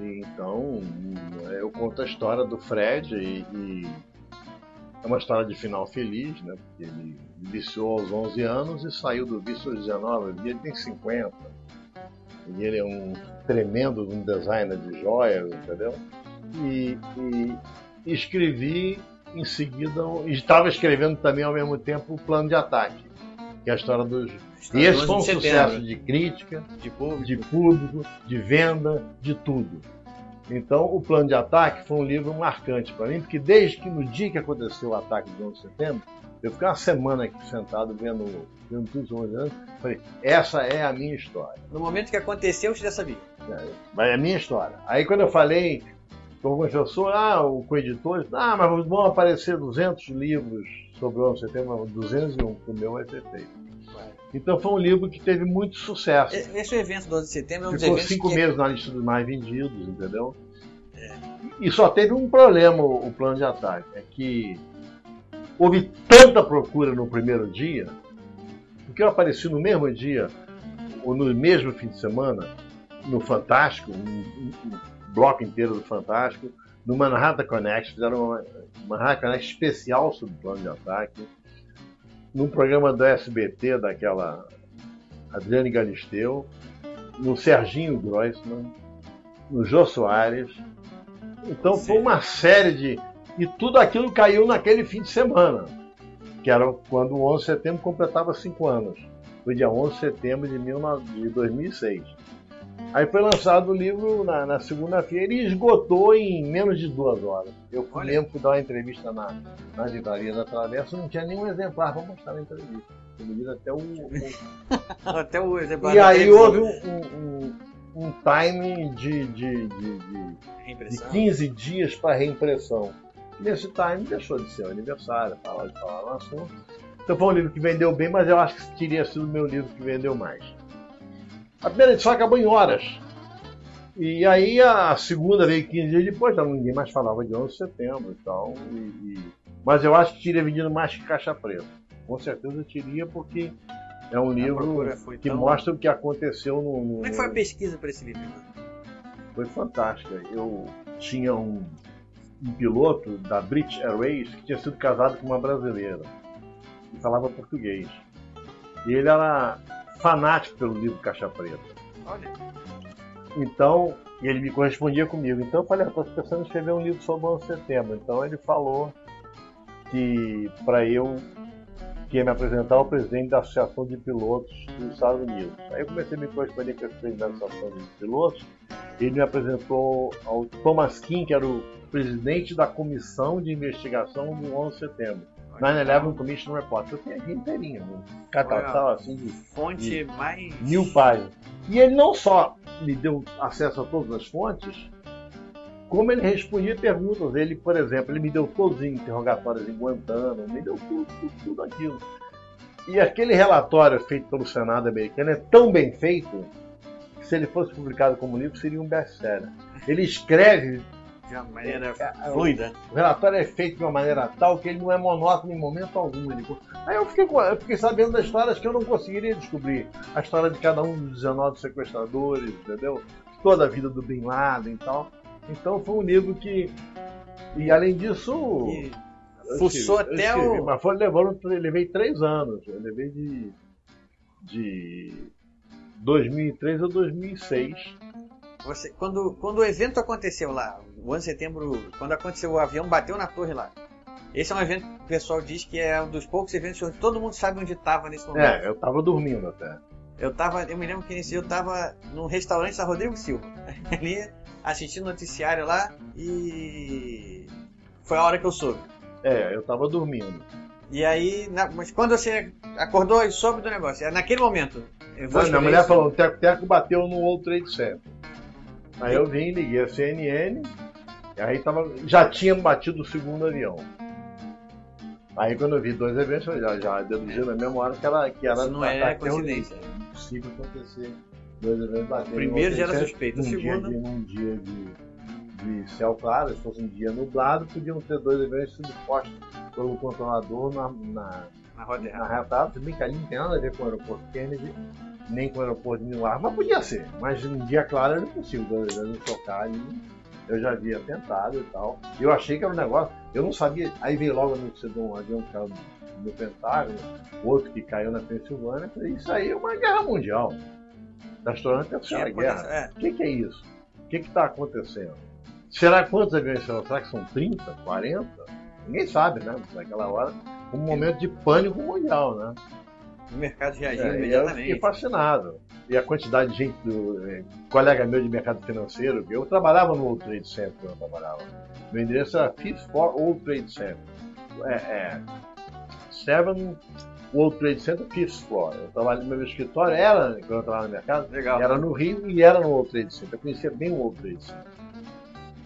E então, eu conto a história do Fred e, e é uma história de final feliz, né? Porque ele viciou aos 11 anos e saiu do vício aos 19, e ele tem 50. E ele é um tremendo um designer de joias, entendeu? E, e- e escrevi em seguida, estava escrevendo também ao mesmo tempo o plano de ataque, que é a história dos. E esse 11 foi um setembro. sucesso de crítica, de público. de público, de venda, de tudo. Então, o plano de ataque foi um livro marcante para mim, porque desde que no dia que aconteceu o ataque de 11 de setembro, eu fiquei uma semana aqui sentado vendo, vendo tudo isso, olhando, falei, essa é a minha história. No momento que aconteceu, você já sabia. Mas é a minha história. Aí quando eu falei com algumas pessoas, ah, o com editores, ah, mas vão aparecer 200 livros 11 de setembro, 201, o meu vai ser feito. Então foi um livro que teve muito sucesso. Esse evento do 11 de setembro é um dos Ficou cinco que meses na lista dos mais vendidos, entendeu? E só teve um problema o plano de ataque, é que houve tanta procura no primeiro dia, porque eu apareci no mesmo dia, ou no mesmo fim de semana, no Fantástico, um- um bloco inteiro do Fantástico, no Manhattan Connect, fizeram uma Manhattan Connect especial sobre o plano de ataque, num programa do SBT daquela Adriane Galisteu, no Serginho Grossman, no Jô Soares. Então foi uma série de. E tudo aquilo caiu naquele fim de semana, que era quando o 11 de setembro completava cinco anos. Foi dia 11 de setembro de, 19 de 2006. Aí foi lançado o livro na, na segunda-feira e esgotou em menos de duas horas. Eu fui Olha. mesmo fui dar uma entrevista na, na livraria da Travessa, não tinha nenhum exemplar para mostrar na entrevista. Me até o, o [LAUGHS] Até o exemplar e aí houve um, um, um, um time de, de, de, de, de Reimpressão. 15 dias para reimpressão. Nesse time deixou de ser o aniversário, falar de falar no assunto. Então foi um livro que vendeu bem, mas eu acho que teria sido o meu livro que vendeu mais. A primeira edição acabou em horas. E aí a segunda veio 15 dias depois, já ninguém mais falava de 11 de setembro e tal. e- e- Mas eu acho que teria vendido mais que Caixa Preta. Com certeza teria, porque é um livro que tão- mostra o que aconteceu no, no- Como é que foi a pesquisa para esse livro? foi fantástica. Eu tinha um, um piloto da British Airways que tinha sido casado com uma brasileira e falava português. E ele era fanático pelo livro Caixa Preta. Olha, Então, e ele me correspondia comigo. Então eu falei, estou pensando em escrever um livro sobre o 11 de setembro. Então ele falou que para eu que ia me apresentar ao presidente da Associação de Pilotos dos Estados Unidos. Aí eu comecei a me corresponder com esse presidente da Associação de Pilotos. Ele me apresentou ao Thomas King, que era o presidente da comissão de investigação do 11 de setembro. 9-11 Commission Report. Eu tenho aqui inteirinho, um catatal assim de fonte mais. mil páginas. E ele não só me deu acesso a todas as fontes, como ele respondia perguntas. Ele, por exemplo, ele me deu todos os interrogatórios em Guantánamo, me deu tudo, tudo, tudo aquilo. E aquele relatório feito pelo Senado americano é tão bem feito que se ele fosse publicado como livro seria um best-seller. Ele escreve De uma maneira É, fluida. O relatório é feito de uma maneira tal que ele não é monótono em momento algum. Ele... Aí eu fiquei, eu fiquei sabendo das histórias que eu não conseguiria descobrir. A história de cada um dos 19 sequestradores, entendeu? Toda a vida do Bin Laden e tal. Então foi um livro que. E além disso. E fuçou escrevi- até escrevi, o. Mas foi, eu levei três anos. Eu levei de. de 2003 a 2006. Você, quando, quando o evento aconteceu lá, o 11 de setembro, quando aconteceu o avião, bateu na torre lá. Esse é um evento que o pessoal diz que é um dos poucos eventos onde todo mundo sabe onde estava nesse momento. É, eu tava dormindo até. Eu tava, eu me lembro que nesse dia eu tava num restaurante da Rodrigo Silva, [LAUGHS] ali assistindo noticiário lá e foi a hora que eu soube. É, eu tava dormindo. E aí, na- mas quando você acordou e soube do negócio, é naquele momento. Eu vou Não, escolher mulher isso. falou, o teco-teco bateu no World Trade Center. Aí eu vim, liguei a CNN, aí tava, já tinha batido o segundo avião. Aí quando eu vi dois eventos, eu já, já deduzi na mesma hora que, ela, que era Isso não é coincidência. É impossível acontecer dois eventos batendo. Primeiro já era suspeito, o Center, segundo- dia, de, num dia de, de céu claro, se fosse um dia nublado, podiam ter dois eventos sendo postos pelo controlador na, na, Na roda na errada. reta, se bem que ali não tem nada a ver com o aeroporto Kennedy, nem com o aeroporto de Newark, mas podia ser. Mas um dia claro era impossível, dois anos tocar e eu já havia tentado e tal. Eu achei que era um negócio, eu não sabia. Aí veio logo a notícia de um avião que caiu no Pentágono, outro que caiu na Pensilvânia, isso aí é uma guerra mundial. Está estourando a terceira guerra. é. O que, que é isso? O que está acontecendo? Será quantos aviões serão? Será que são 30, 40? Ninguém sabe, né? Naquela hora, um momento de pânico mundial, né? O mercado reagiu É, e eu imediatamente. fiquei fascinado. E a quantidade de gente, do, eh, colega meu de mercado financeiro, eu trabalhava no World Trade Center eu trabalhava. Meu endereço era Fifth Floor World Trade Center. É, é, Seven World Trade Center, Fifth Floor. Eu trabalhava, meu escritório era, quando eu trabalhava no mercado, Legal. era no Rio e era no World Trade Center. Eu conhecia bem o World Trade Center.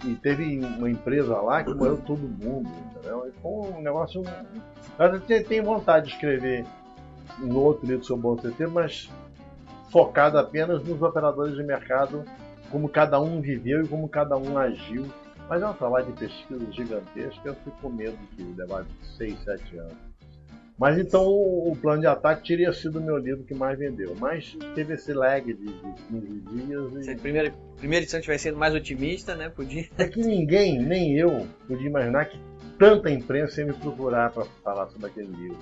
E teve uma empresa lá que morreu todo mundo, entendeu? E foi um negócio. Eu até tenho vontade de escrever um outro livro sobre o 11 de setembro, mas focado apenas nos operadores de mercado, como cada um viveu e como cada um agiu. Mas é um trabalho de pesquisa gigantesco, eu fico com medo que levar 6, 7 anos. Mas então o plano de ataque teria sido o meu livro que mais vendeu. Mas teve esse lag de, de 15 dias Se a e primeira, primeira edição tivesse sido mais otimista, né? Podia. é que ninguém, nem eu, podia imaginar que tanta imprensa ia me procurar para falar sobre aquele livro.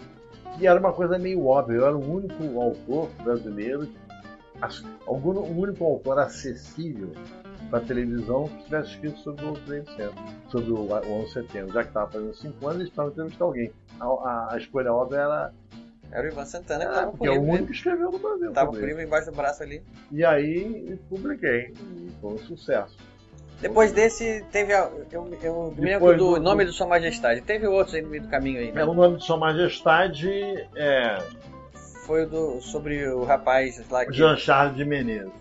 E era uma coisa meio óbvia, eu era o único autor brasileiro, as- algum, o único autor acessível para televisão que tivesse escrito sobre o Center, sobre o, o 11 de setembro. Já que estava fazendo 5 anos, eles estavam entrevistando alguém. A, a- a escolha óbvia era, Era o Ivan Santana que era tava com é o ele. único Né? que escreveu no Brasil. Tava com o livro embaixo do braço ali. E aí publiquei, e foi um sucesso. Depois desse, teve. A, eu, eu me lembro do, do- nome do Sua Majestade. Teve outros aí no meio do caminho aí, né? É, o nome de Sua Majestade é Foi do, sobre o rapaz lá que. Jean Charles de Menezes.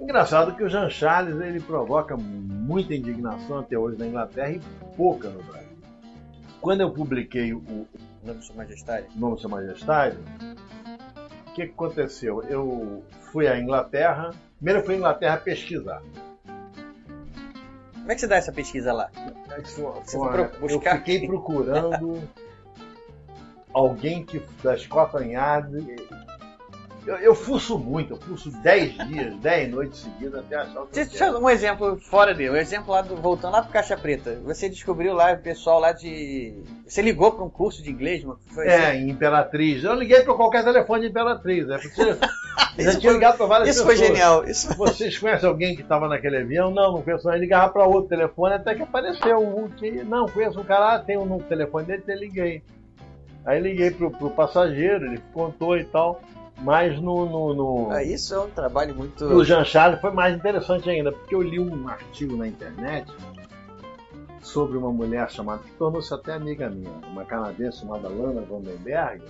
Engraçado que o Jean Charles ele provoca muita indignação até hoje na Inglaterra e pouca no Brasil. Quando eu publiquei o O nome Sua Majestade. Nome Sua Majestade, o que aconteceu? Eu fui à Inglaterra, primeiro eu fui à Inglaterra pesquisar. Como é que você dá essa pesquisa lá? Isso Você foi uma- foi pro- buscar? Eu fiquei procurando [LAUGHS] alguém que da Scotland Yard. Eu, eu fuço muito, eu fuço 10 dias, 10 noites seguidas até achar o que eu Deixa eu quero. um exemplo fora dele. Um exemplo lá do. Voltando lá pro Caixa Preta. Você descobriu lá o pessoal lá de. Você ligou para um curso de inglês, mano? Foi É, assim? em Imperatriz. Eu liguei para qualquer telefone de Imperatriz. É porque [LAUGHS] eu Isso tinha foi- ligado para várias Isso foi pessoas. genial. Isso Vocês conhecem alguém que estava naquele avião? Não, não conheço. Aí ligava para outro telefone até que apareceu um que. Não, conheço um cara, tem um telefone dele, até liguei. Aí liguei pro, pro passageiro, ele contou e tal. Mas no. no, no... Ah, isso é um trabalho muito. O Jean Charles foi mais interessante ainda, porque eu li um artigo na internet sobre uma mulher chamada, que tornou-se até amiga minha, uma canadense chamada Lana Vandenberg,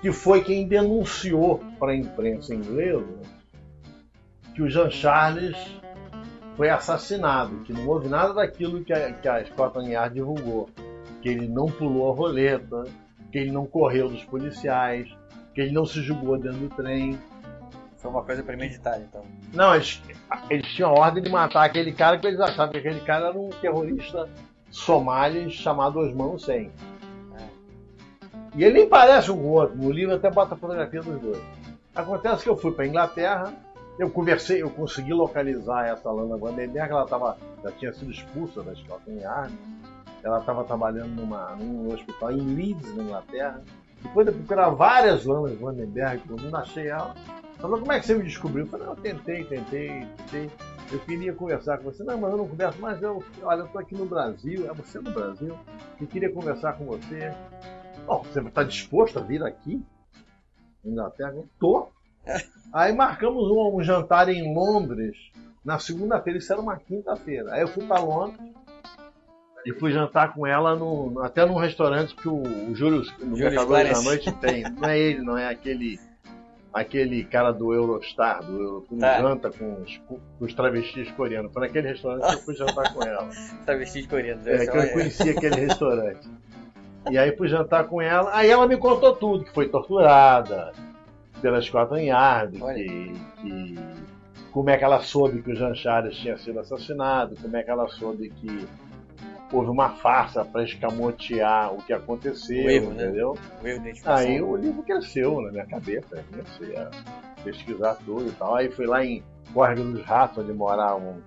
que foi quem denunciou para a imprensa inglesa que o Jean Charles foi assassinado, que não houve nada daquilo que a, que a Scotland Yard divulgou, que ele não pulou a roleta, que ele não correu dos policiais, que ele não se jogou dentro do trem. Foi uma coisa premeditada, então. Não, eles, eles tinham a ordem de matar aquele cara que eles achavam que aquele cara era um terrorista somali chamado Osman Hussein. E ele nem parece um com o outro. No livro até bota a fotografia dos dois. Acontece que eu fui para Inglaterra, eu conversei, eu consegui localizar essa Lana Vandenberg, ela tava, já tinha sido expulsa da Scotland Yard. Ela estava trabalhando numa, num hospital em Leeds, na Inglaterra. Depois de procurar várias Lanas Vandenberg, eu não achei ela. Ela falou, como é que você me descobriu? Eu falei, eu tentei, tentei, tentei. Eu queria conversar com você. Não, mas eu não converso mais. Eu, olha, eu estou aqui no Brasil. É você no Brasil. Eu queria conversar com você. Bom, você está disposto a vir aqui? Inglaterra? Tô. [LAUGHS] Aí marcamos um, um, jantar em Londres na segunda-feira. Isso era uma quinta-feira. Aí eu fui para Londres e fui jantar com ela no, até num restaurante que o, o Júlio, no Pecadores da Noite tem. Não é ele, não é aquele aquele cara do Eurostar, do Euro, que tá. janta com os, com os, travestis coreanos. Foi naquele restaurante que eu fui jantar com ela. [LAUGHS] travestis coreanos. É, que eu conheci aquele restaurante. E aí fui jantar com ela. Aí ela me contou tudo, que foi torturada pela Scotland Yard, que, que, como é que ela soube que o Jean Charles tinha sido assassinado, como é que ela soube que houve uma farsa para escamotear o que aconteceu, o erro, né? entendeu? Né? O Aí o livro cresceu na minha cabeça, comecei a pesquisar tudo e tal. Aí fui lá em Córrego dos Ratos, onde moravam,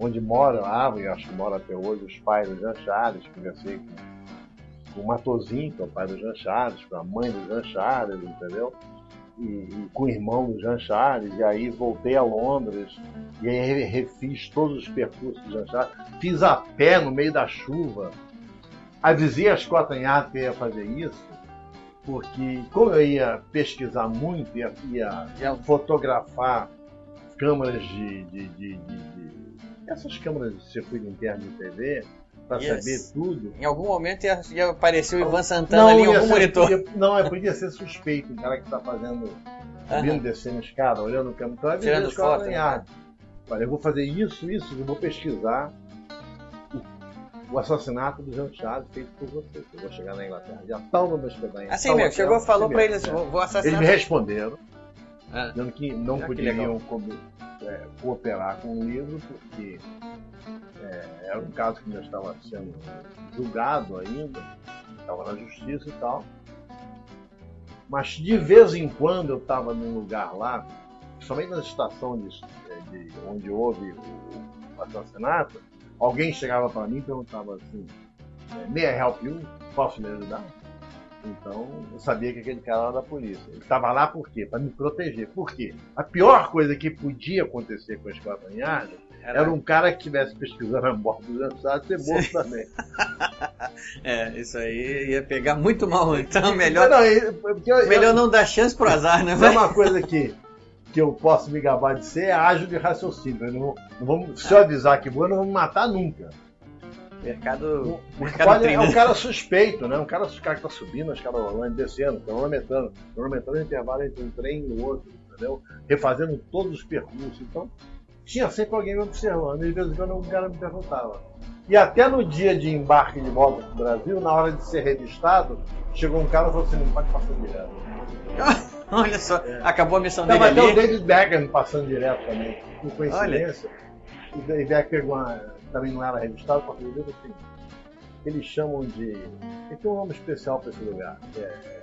onde moram, ah, eu acho que mora até hoje, os pais do Jean Charles, conversei com, com o Matozinho, que é o pai do Jean Charles, com a mãe do Jean Charles, entendeu? E, e, com o irmão do Jean Charles, e aí voltei a Londres, e aí refiz todos os percursos do Jean Charles, fiz a pé no meio da chuva, avisei as Cotanhadas que ia fazer isso, porque como eu ia pesquisar muito, ia, ia, ia fotografar câmaras de, de, de, de, essas câmaras de circuito interno de TV, para yes. saber tudo. Em algum momento ia, ia aparecer o Ivan Santana não, ali em algum ser, monitor. Podia, não, é, podia ser suspeito, um cara que está fazendo. Vindo descendo escada, olhando o câmera. Então, é Tirando foto. Né? Olha, eu vou fazer isso, isso, eu vou pesquisar o, o assassinato do Jean Charles feito por você. Eu vou chegar na Inglaterra, já tal no meu Assim mesmo, chegou, falou para eles, vou, vou assassinar. Eles me responderam, ah. dizendo que não poderiam é, cooperar com o livro, porque é, era um caso que ainda estava sendo julgado ainda, estava na justiça e tal. Mas de vez em quando eu estava num lugar lá, principalmente na estação de, de onde houve o, assassinato, alguém chegava para mim e perguntava assim: May I help you? Posso me ajudar? Então eu sabia que aquele cara era da polícia. Ele estava lá por quê? Para me proteger. Por quê? A pior coisa que podia acontecer com a esquadranhada era... era um cara que estivesse pesquisando a morte do lançado ser morto também. [LAUGHS] é, isso aí ia pegar muito mal. Então melhor, não, eu, melhor eu, não dar chance pro azar, né? É uma coisa que, que eu posso me gabar de ser é ágil de raciocínio. Não, não vamos, se eu avisar que vou, não vamos matar nunca. Mercado. O, mercado é um cara suspeito, né? Um cara, cara que tá subindo, os caras descendo, cronometrando, cronometrando o intervalo entre um trem e o outro, entendeu? Refazendo todos os percursos. Então, tinha sempre alguém me observando, e de vez em quando o cara me perguntava. E até no dia de embarque de volta para o Brasil, na hora de ser revistado, chegou um cara e falou assim: não pode passar direto. [LAUGHS] Olha só, é. acabou a missão não, dele. Ali. até o David Beckham passando direto também, por coincidência. Olha. O David Beckham pegou uma também não era registrado, porque assim, eles chamam de. Tem um nome especial para esse lugar. É,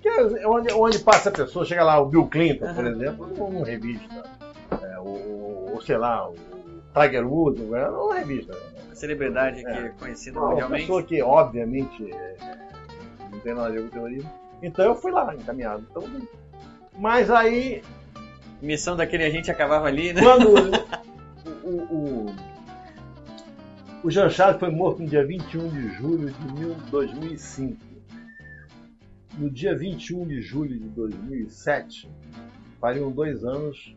que é onde, onde passa a pessoa, chega lá o Bill Clinton, uhum. por exemplo, numa revista. É, ou, sei lá, o Tiger Woods, numa revista. Uma celebridade é, que é conhecida mundialmente. Uma pessoa que, obviamente, é, não tem nada a ver com o terrorismo. Então eu fui lá, encaminhado. Então, mas aí. Missão daquele agente acabava ali, né? Quando [LAUGHS] o, o, o o Jean Charles foi morto no dia 21 de julho de 2005. No dia 21 de julho de 2007, fariam dois anos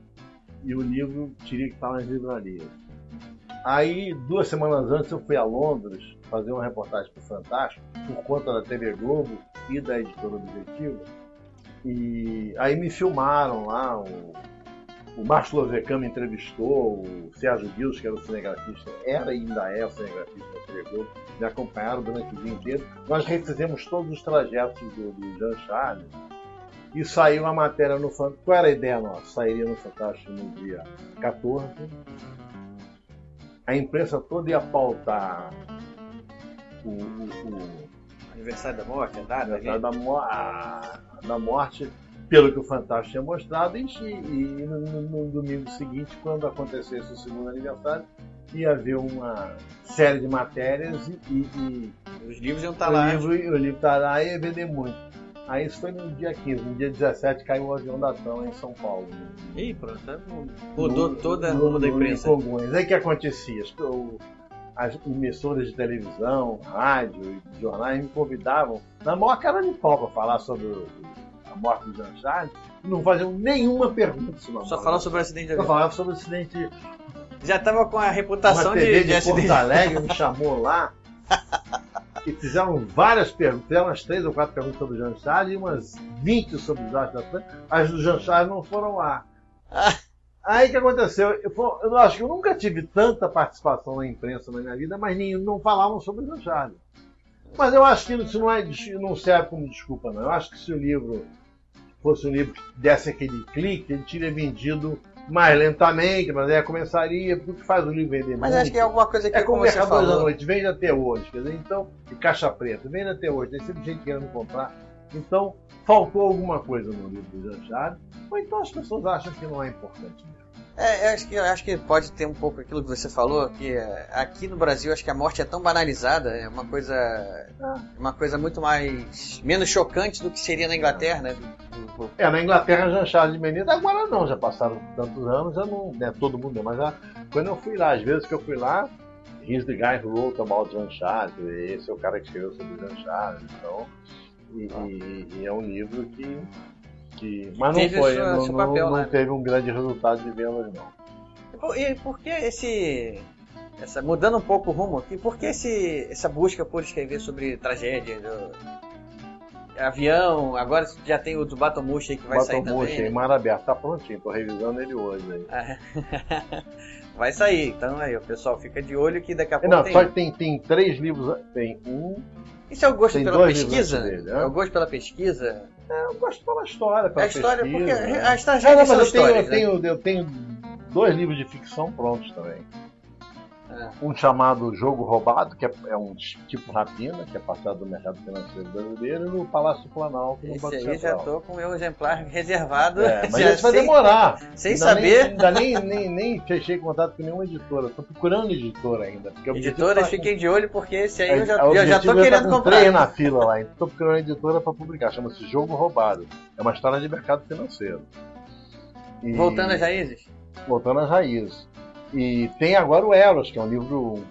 e o livro teria que estar nas livrarias. Aí, duas semanas antes, eu fui a Londres fazer uma reportagem para o Fantástico, por conta da TV Globo e da editora Objetiva. E aí me filmaram lá, o, o Márcio Lozecan me entrevistou, o Sérgio Dias, que era o cinegrafista, era e ainda é o cinegrafista da TV me acompanharam durante o dia inteiro. Nós refizemos todos os trajetos do, do Jean Charles e saiu uma matéria no Fantástico. Qual era a ideia nossa? Sairia no Fantástico no dia 14. A imprensa toda ia pautar o, o, o Aniversário da morte, a data? aniversário da, mo- a- da morte, pelo que o Fantástico tinha mostrado, e, e no, no- no domingo seguinte, quando acontecesse o segundo aniversário, ia haver uma série de matérias e, e- e Os livros iam estar o, lá. livro, o livro tá lá e ia vender muito. Aí isso foi no dia 15, no dia 17 caiu o avião da TAM em São Paulo. Ih, pronto. tá bom. Mudou No- toda a no- rumo da imprensa. Congonhas. Aí o que acontecia? As, o- as emissoras de televisão, rádio e jornais me convidavam na maior cara de pau para falar sobre o- a morte do Jean Charles não faziam nenhuma pergunta sobre a Só falar sobre o acidente de avião. falava sobre o acidente. Já tava com a reputação Uma TV de, de, de. Porto Alegre me chamou lá [LAUGHS] e fizeram várias perguntas. Fizeram umas três ou quatro perguntas sobre o Jean Charles e umas 20 sobre os astros da Atlântica. As do Jean Charles não foram lá. Aí o que aconteceu? Eu, eu acho que eu nunca tive tanta participação na imprensa na minha vida, mas nenhum, não falavam sobre o Jean Charles. Mas eu acho que isso não, é, não serve como desculpa, não. Eu acho que se o livro fosse um livro que desse aquele clique, ele teria vendido mais lentamente, mas aí começaria, porque o que faz o livro vender Mas muito acho que é alguma coisa que é como como você Mercadores da falou. Noite, vende até hoje, quer dizer, então, e caixa preta, vende até hoje, tem sempre gente querendo comprar. Então, faltou alguma coisa no livro do Jean Charles, ou então as pessoas acham que não é importante. É, eu acho, que, eu acho que pode ter um pouco aquilo que você falou, que é, aqui no Brasil acho que a morte é tão banalizada, é uma coisa. Uma coisa muito mais. menos chocante do que seria na Inglaterra, né? É, na Inglaterra, Jean Charles de Menezes, agora não, já passaram tantos anos, já não, né, todo mundo, mas já, quando eu fui lá, às vezes que eu fui lá, he's the guy who wrote about Jean Charles, esse é o cara que escreveu sobre Jean Charles, então, e, e- e é um livro que, que mas não Teve foi, sua- não, seu papel, não né? teve um grande resultado de vendas, não. E por- E por que esse. Essa, mudando um pouco o rumo aqui, por que esse, essa busca por escrever sobre tragédia? do- avião, agora já tem o do Batomushi aí que vai sair Batomushi, também. em né? mar aberto, tá prontinho, tô revisando ele hoje aí. Ah, [LAUGHS] vai sair, então aí, o pessoal fica de olho que daqui a pouco Não, tem. só que tem, tem três livros, tem um, Isso é o gosto pela pesquisa? dele, né? É o gosto pela pesquisa? Eu gosto pela história, pela a história, porque pesquisa, né? as Ah, tragédias não, são mas eu tenho, eu, né? tenho, eu tenho dois livros de ficção prontos também. Um chamado Jogo Roubado, que é, é um tipo rapina, que é passado do mercado financeiro brasileiro, e no Palácio Planalto, no Esse Banco aí já Central. tô com o meu exemplar reservado. É, [LAUGHS] mas já esse vai demorar. [LAUGHS] Sem Ainda saber. Nem, ainda nem, nem, nem fechei contato com nenhuma editora. Estou procurando editora ainda. Editoras, tá- fiquem de olho, porque esse aí É, eu já, o eu já tô é querendo tá com comprar. três na fila lá. Estou procurando uma editora para publicar. Chama-se Jogo Roubado. É uma história de mercado financeiro. E- Voltando às raízes. Voltando às raízes. E tem agora o Eros, que é um livro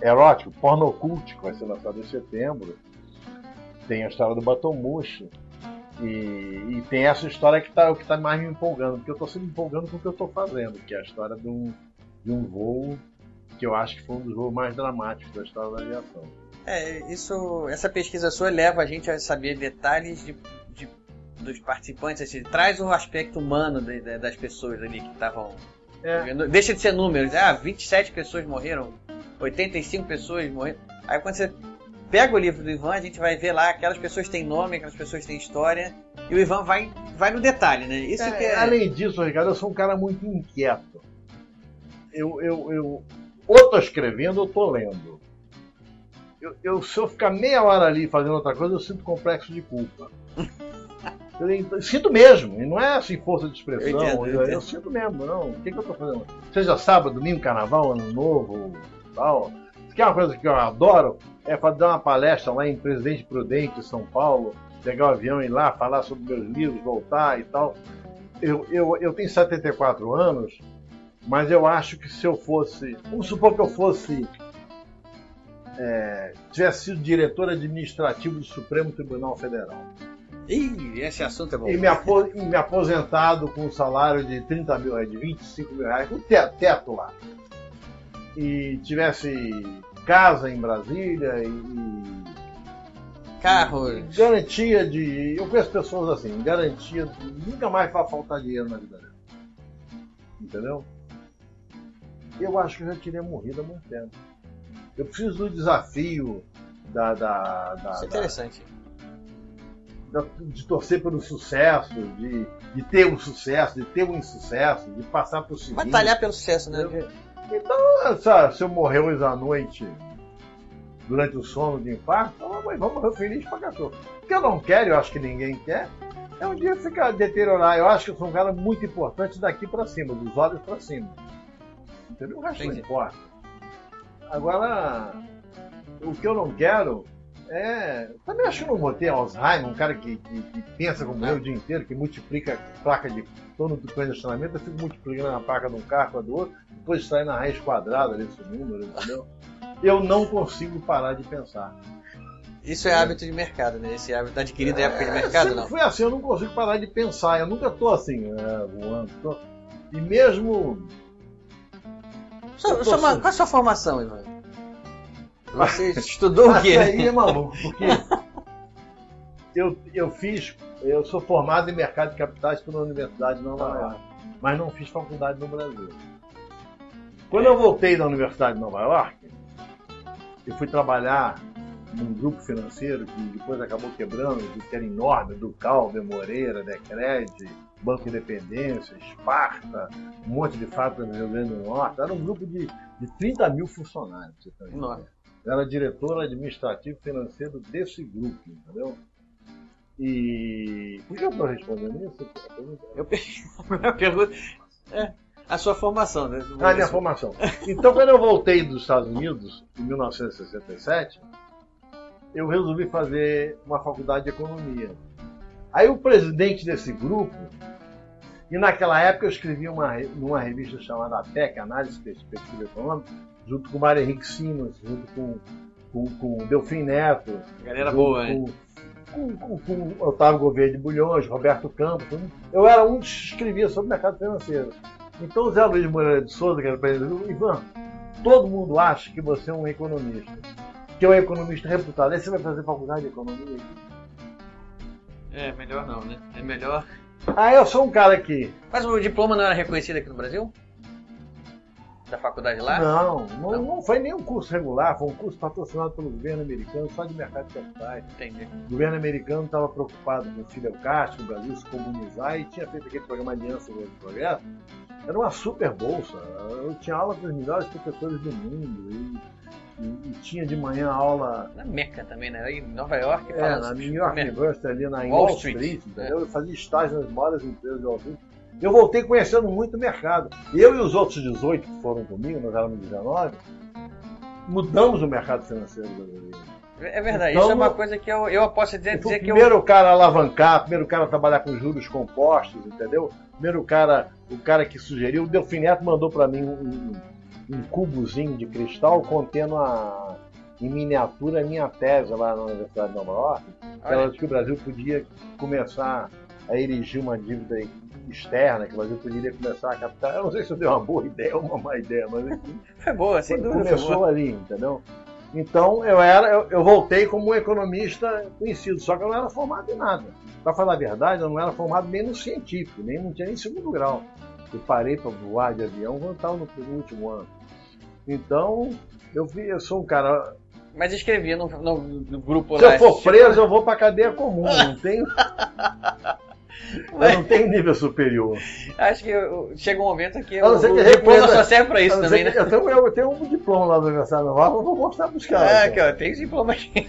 erótico, pornocult, que vai ser lançado em setembro. Tem a história do Batomushi. E, e tem essa história que está que tá mais me empolgando, porque eu estou sempre empolgando com o que eu estou fazendo, que é a história de um, de um voo que eu acho que foi um dos voos mais dramáticos da história da aviação. É, isso, essa pesquisa sua leva a gente a saber detalhes de, de- dos participantes, assim, traz o aspecto humano de- de- das pessoas ali que estavam. É. Deixa de ser números, ah, 27 pessoas morreram, 85 pessoas morreram. Aí quando você pega o livro do Ivan, a gente vai ver lá, aquelas pessoas têm nome, aquelas pessoas têm história, e o Ivan vai, vai no detalhe, né? Isso É, que é. Além disso, Ricardo, eu sou um cara muito inquieto. Eu, eu, eu ou tô escrevendo ou tô lendo. Eu, eu- se eu ficar meia hora ali fazendo outra coisa, eu sinto complexo de culpa. [LAUGHS] Eu, sinto mesmo, e não é assim força de expressão, Eu entendo, eu eu sinto mesmo, não. O que, que eu tô fazendo? Seja sábado, domingo, carnaval, ano novo, tal. Se quer uma coisa que eu adoro, é fazer uma palestra lá em Presidente Prudente, São Paulo, pegar o avião e ir lá, falar sobre meus livros, voltar e tal. Eu, eu, eu tenho 74 anos, mas eu acho que se eu fosse. Vamos supor que eu fosse. é, tivesse sido diretor administrativo do Supremo Tribunal Federal Ih, esse assunto é bom. e me, e me aposentado com um salário de 30 mil reais, de 25 mil reais, com teto, teto lá. E tivesse casa em Brasília e, e Carros. garantia de. Eu conheço pessoas assim, garantia de nunca mais vai faltar dinheiro na vida dela. Entendeu? Eu acho que eu já teria morrido há muito tempo. Eu preciso do desafio da. da, da Isso é interessante. da- de torcer pelo sucesso, de, de ter um sucesso, de ter um insucesso, de passar por seguinte. Batalhar pelo sucesso, né? Então, sabe, se eu morrer hoje à noite durante o sono de infarto, então, mas vamos morrer feliz pra cachorro. O que eu não quero, eu acho que ninguém quer, é um dia ficar deteriorar. Eu acho que eu sou um cara muito importante daqui pra cima, dos olhos pra cima. Entendeu? O resto não Entendi. importa. Agora, o que eu não quero é. Também acho que não vou ter Alzheimer, um cara que, que- que pensa como eu o dia inteiro, que multiplica placa de. Tô no condicionamento, eu fico multiplicando a placa de um carro com a do outro, depois sai na raiz quadrada desse número, entendeu? Eu não consigo parar de pensar. Isso é hábito de mercado, né? Esse hábito adquirido em época de É, mercado, não. Foi assim, eu não consigo parar de pensar. Eu nunca tô assim, é, voando. tô- E mesmo. Sua- assim- Qual a sua formação, Ivan? Você estudou o quê? Isso aí é maluco, porque eu, eu fiz, eu sou formado em mercado de capitais pela Universidade de Nova York, mas não fiz faculdade no Brasil. Quando eu voltei da Universidade de Nova York, eu fui trabalhar num grupo financeiro que depois acabou quebrando, que era enorme, do Calde, Moreira, Decred, Banco Independência, Esparta, um monte de fábricas no Rio Grande do Norte. Era um grupo de, de 30 mil funcionários. você ter Eu era diretor administrativo financeiro desse grupo, entendeu? E. Por que eu estou respondendo isso? Eu a [LAUGHS] pergunta é a sua formação, né? Ah, minha formação. Então, quando eu voltei dos Estados Unidos, em 1967, eu resolvi fazer uma faculdade de economia. Aí o presidente desse grupo, e naquela época eu escrevi uma, numa revista chamada ATEC, Análise e Perspectiva Econômica, junto com o Mário Henrique Simas, junto com, com, com o Delfim Neto, Galera boa, hein? com, com, com o Otávio Gouveia de Bulhões, Roberto Campos. Eu era um que escrevia sobre o mercado financeiro. Então o Zé Luiz Moreira de Souza, que era presidente Ivan, todo mundo acha que você é um economista. Que é um economista reputado. Aí você vai fazer faculdade de economia. É, melhor não, né? É melhor. Ah, eu sou um cara que. Mas o diploma não era reconhecido aqui no Brasil? Da faculdade lá? Não, não, não foi nem um curso regular, foi um curso patrocinado pelo governo americano, só de mercado de capitais. Entendi. O governo americano estava preocupado com o Fidel Castro, o Brasil se comunizar e tinha feito aquele programa Aliança do Progresso. Era uma super bolsa. Eu tinha aula com os melhores professores do mundo e, e- e tinha de manhã aula Na Meca também, né? Em Nova York. é, na New York. University, ali na Wall Street. Street, entendeu? Eu fazia estágio nas maiores empresas de Wall Street. Eu voltei conhecendo muito o mercado. Eu e os outros 18 que foram comigo, nós éramos 19, mudamos o mercado financeiro brasileiro. É verdade, Então, isso é uma coisa que eu, eu posso dizer, dizer o que eu. primeiro cara a alavancar, primeiro cara a trabalhar com juros compostos, entendeu? Primeiro cara, o cara que sugeriu, o Delfim Neto mandou para mim um, um- cubozinho de cristal contendo a, em miniatura a minha tese lá na Universidade de Nova York, ela disse que o Brasil podia começar a erigir uma dívida externa, que o Brasil poderia começar a captar. Eu não sei se eu dei uma boa ideia ou uma má ideia, mas enfim, Foi [LAUGHS] boa, sem dúvida. foi começou boa. ali, entendeu? Então eu era, eu, eu voltei como um economista conhecido, só que eu não era formado em nada. Para falar a verdade, eu não era formado nem no científico, nem não tinha nem segundo grau. Eu parei para voar de avião quando estava no, no último ano. Então eu vi, eu sou um cara. Mas escrevia no, no- no grupo Se lá. eu for preso, eu vou para cadeia comum. Não [LAUGHS] tenho, eu não tenho nível superior. Acho que eu- chega um momento que não o, que o diploma só serve pra isso também, né? Eu tenho, eu tenho um diploma lá da Universidade Naval, eu vou mostrar para os caras. Ah, aqui, ó, tem diploma aqui.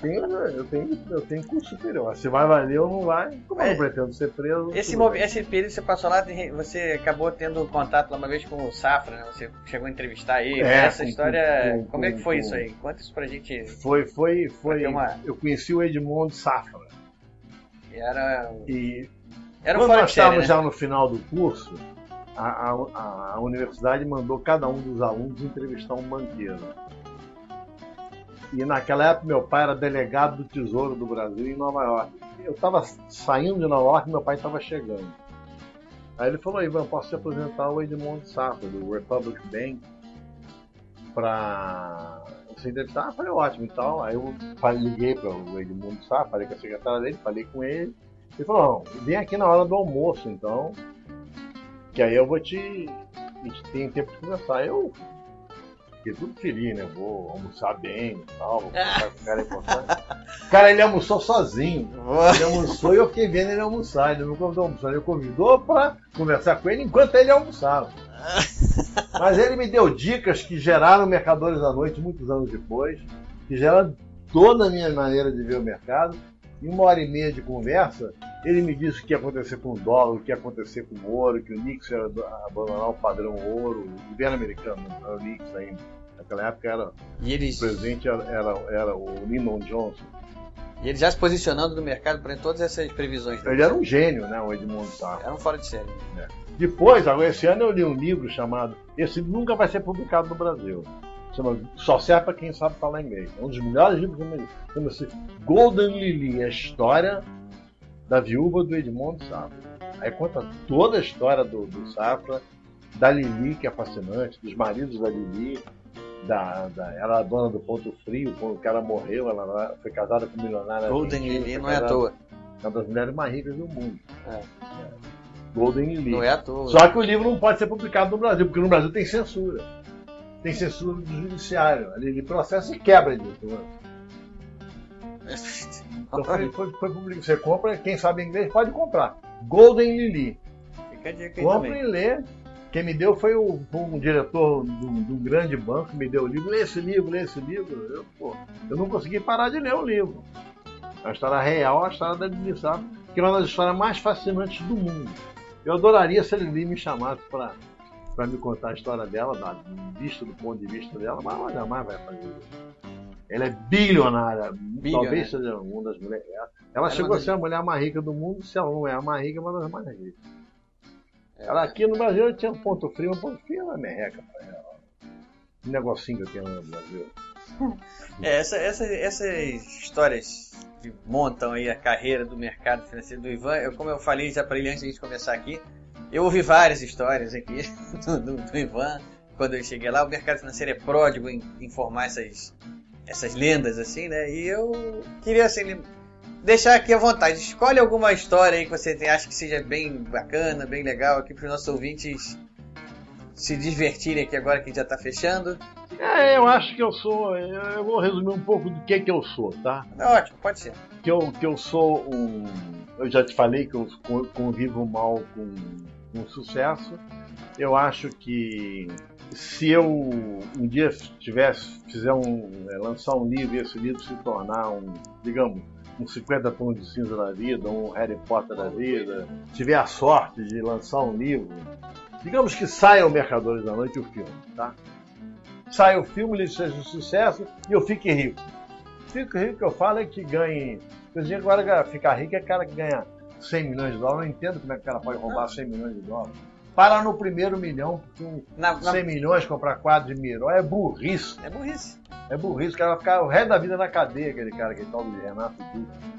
Tenho, eu, tenho, eu tenho curso superior. Se vai valer ou não vai, como eu não pretendo ser preso. Esse, esse período que você passou lá, tem- você acabou tendo contato lá uma vez com o Safra, né? Você chegou a entrevistar ele. É, Essa com- história, com- como é que foi com- isso aí? Conta isso pra gente. Foi, foi, foi. uma- Eu conheci o Edmundo Safra. Era, E era quando nós estávamos né? já no final do curso, a, a- a universidade mandou cada um dos alunos entrevistar um banqueiro. E naquela época meu pai era delegado do Tesouro do Brasil em Nova York. Eu estava saindo de Nova York e meu pai estava chegando. Aí ele falou, Ivan, posso te apresentar o Edmundo Safra, do Republic Bank, para você entrevistar? Ah, falei, ótimo e tal. Aí eu falei- liguei para o Edmundo Safra, falei com a secretária dele, falei com ele. Ele falou, vem aqui na hora do almoço, então. Que aí eu vou te. A gente tem tempo de conversar. Eu fiquei tudo feliz, né? Vou almoçar bem e tal, vou com o cara importante. Cara, ele almoçou sozinho. Ele almoçou e eu fiquei vendo ele almoçar. Ele não convidou almoçar, ele convidou pra conversar com ele enquanto ele almoçava. Mas ele me deu dicas que geraram Mercadores da Noite muitos anos depois, que geraram toda a minha maneira de ver o mercado. Em uma hora e meia de conversa, ele me disse o que ia acontecer com o dólar, o que ia acontecer com o ouro, que o Nixon ia abandonar o padrão ouro, o governo americano, não era o Nixon ainda. Naquela época era, E eles, o presidente era, era, era o Lyndon Johnson. E eles já se posicionando no mercado para todas essas previsões. Ele era um gênio, né, o Edmundo Sarro. Era um fora de série. Depois, agora esse ano eu li um livro chamado. Esse livro nunca vai ser publicado no Brasil. Chama, só serve para quem sabe falar inglês. É um dos melhores livros do mundo. Chama-se Golden Lily, a história da viúva do Edmundo Safra. Aí conta toda a história do, do Safra, da Lili, que é fascinante, dos maridos da Lili. Da, da, ela era dona do Ponto Frio, quando o cara morreu, ela foi casada com um milionário. Golden Lily não é à toa. É uma das mulheres mais ricas do mundo. É. É. Golden Lily. Não é à toa. Só que o livro não pode ser publicado no Brasil, porque no Brasil tem censura. Tem censura do judiciário. Ele processa e quebra isso. né? Então foi, foi, foi publicado. Você compra, quem sabe inglês pode comprar. Golden Lily. Fica a dica aí Compre também. e lê. Quem me deu foi o, um diretor de um, de grande banco, me deu o livro. Lê esse livro, lê esse livro. Eu, pô, eu não consegui parar de ler o livro. É uma história real, a história da Safra, que é uma das histórias mais fascinantes do mundo. Eu adoraria se Lili me chamasse para para me contar a história dela, da vista do ponto de vista dela, mas ela jamais vai fazer isso. Ela é bilionária, talvez seja uma das mulheres. Ela, ela chegou a ser a mulher mais rica do mundo, se ela não é a mais rica, é uma das mais ricas. Ela aqui no Brasil tinha um ponto frio, um ponto frio uma merreca. Um negocinho que eu tenho no Brasil. É, essa, essa, essas histórias que montam aí a carreira do mercado financeiro do Ivan, eu, como eu falei já para ele antes de a gente começar aqui, eu ouvi várias histórias aqui [LAUGHS] do, do- do Ivan. Quando eu cheguei lá, o mercado financeiro é pródigo em informar essas, essas lendas, assim, né? E eu queria, assim, deixar aqui à vontade. Escolhe alguma história aí que você tem- acha que seja bem bacana, bem legal aqui para os nossos ouvintes se divertirem aqui agora que já está fechando. É, eu acho que eu sou. Eu vou resumir um pouco do que, que eu sou, tá? Ótimo, pode ser. Que eu, que eu sou um. Eu já te falei que eu co- convivo mal com, com sucesso. Eu acho que se eu um dia tivesse, fizer um, é, lançar um livro e esse livro se tornar um, digamos, um 50 tons de cinza da vida, um Harry Potter da vida, tiver a sorte de lançar um livro, digamos que saia o Mercadores da Noite o filme, tá? Saia o filme, ele seja um sucesso e eu fique rico. Fico rico, que eu falo é que ganhe. Eu digo agora ficar rico é cara que ganha 100 milhões de dólares. Eu não entendo como é que o cara pode roubar 100 milhões de dólares. Para no primeiro milhão, porque Na- na- 100 milhões comprar quadro de miró é burrice. É burrice. É burrice. O cara vai ficar o resto da vida na cadeia, aquele cara que tal de Renato Duque.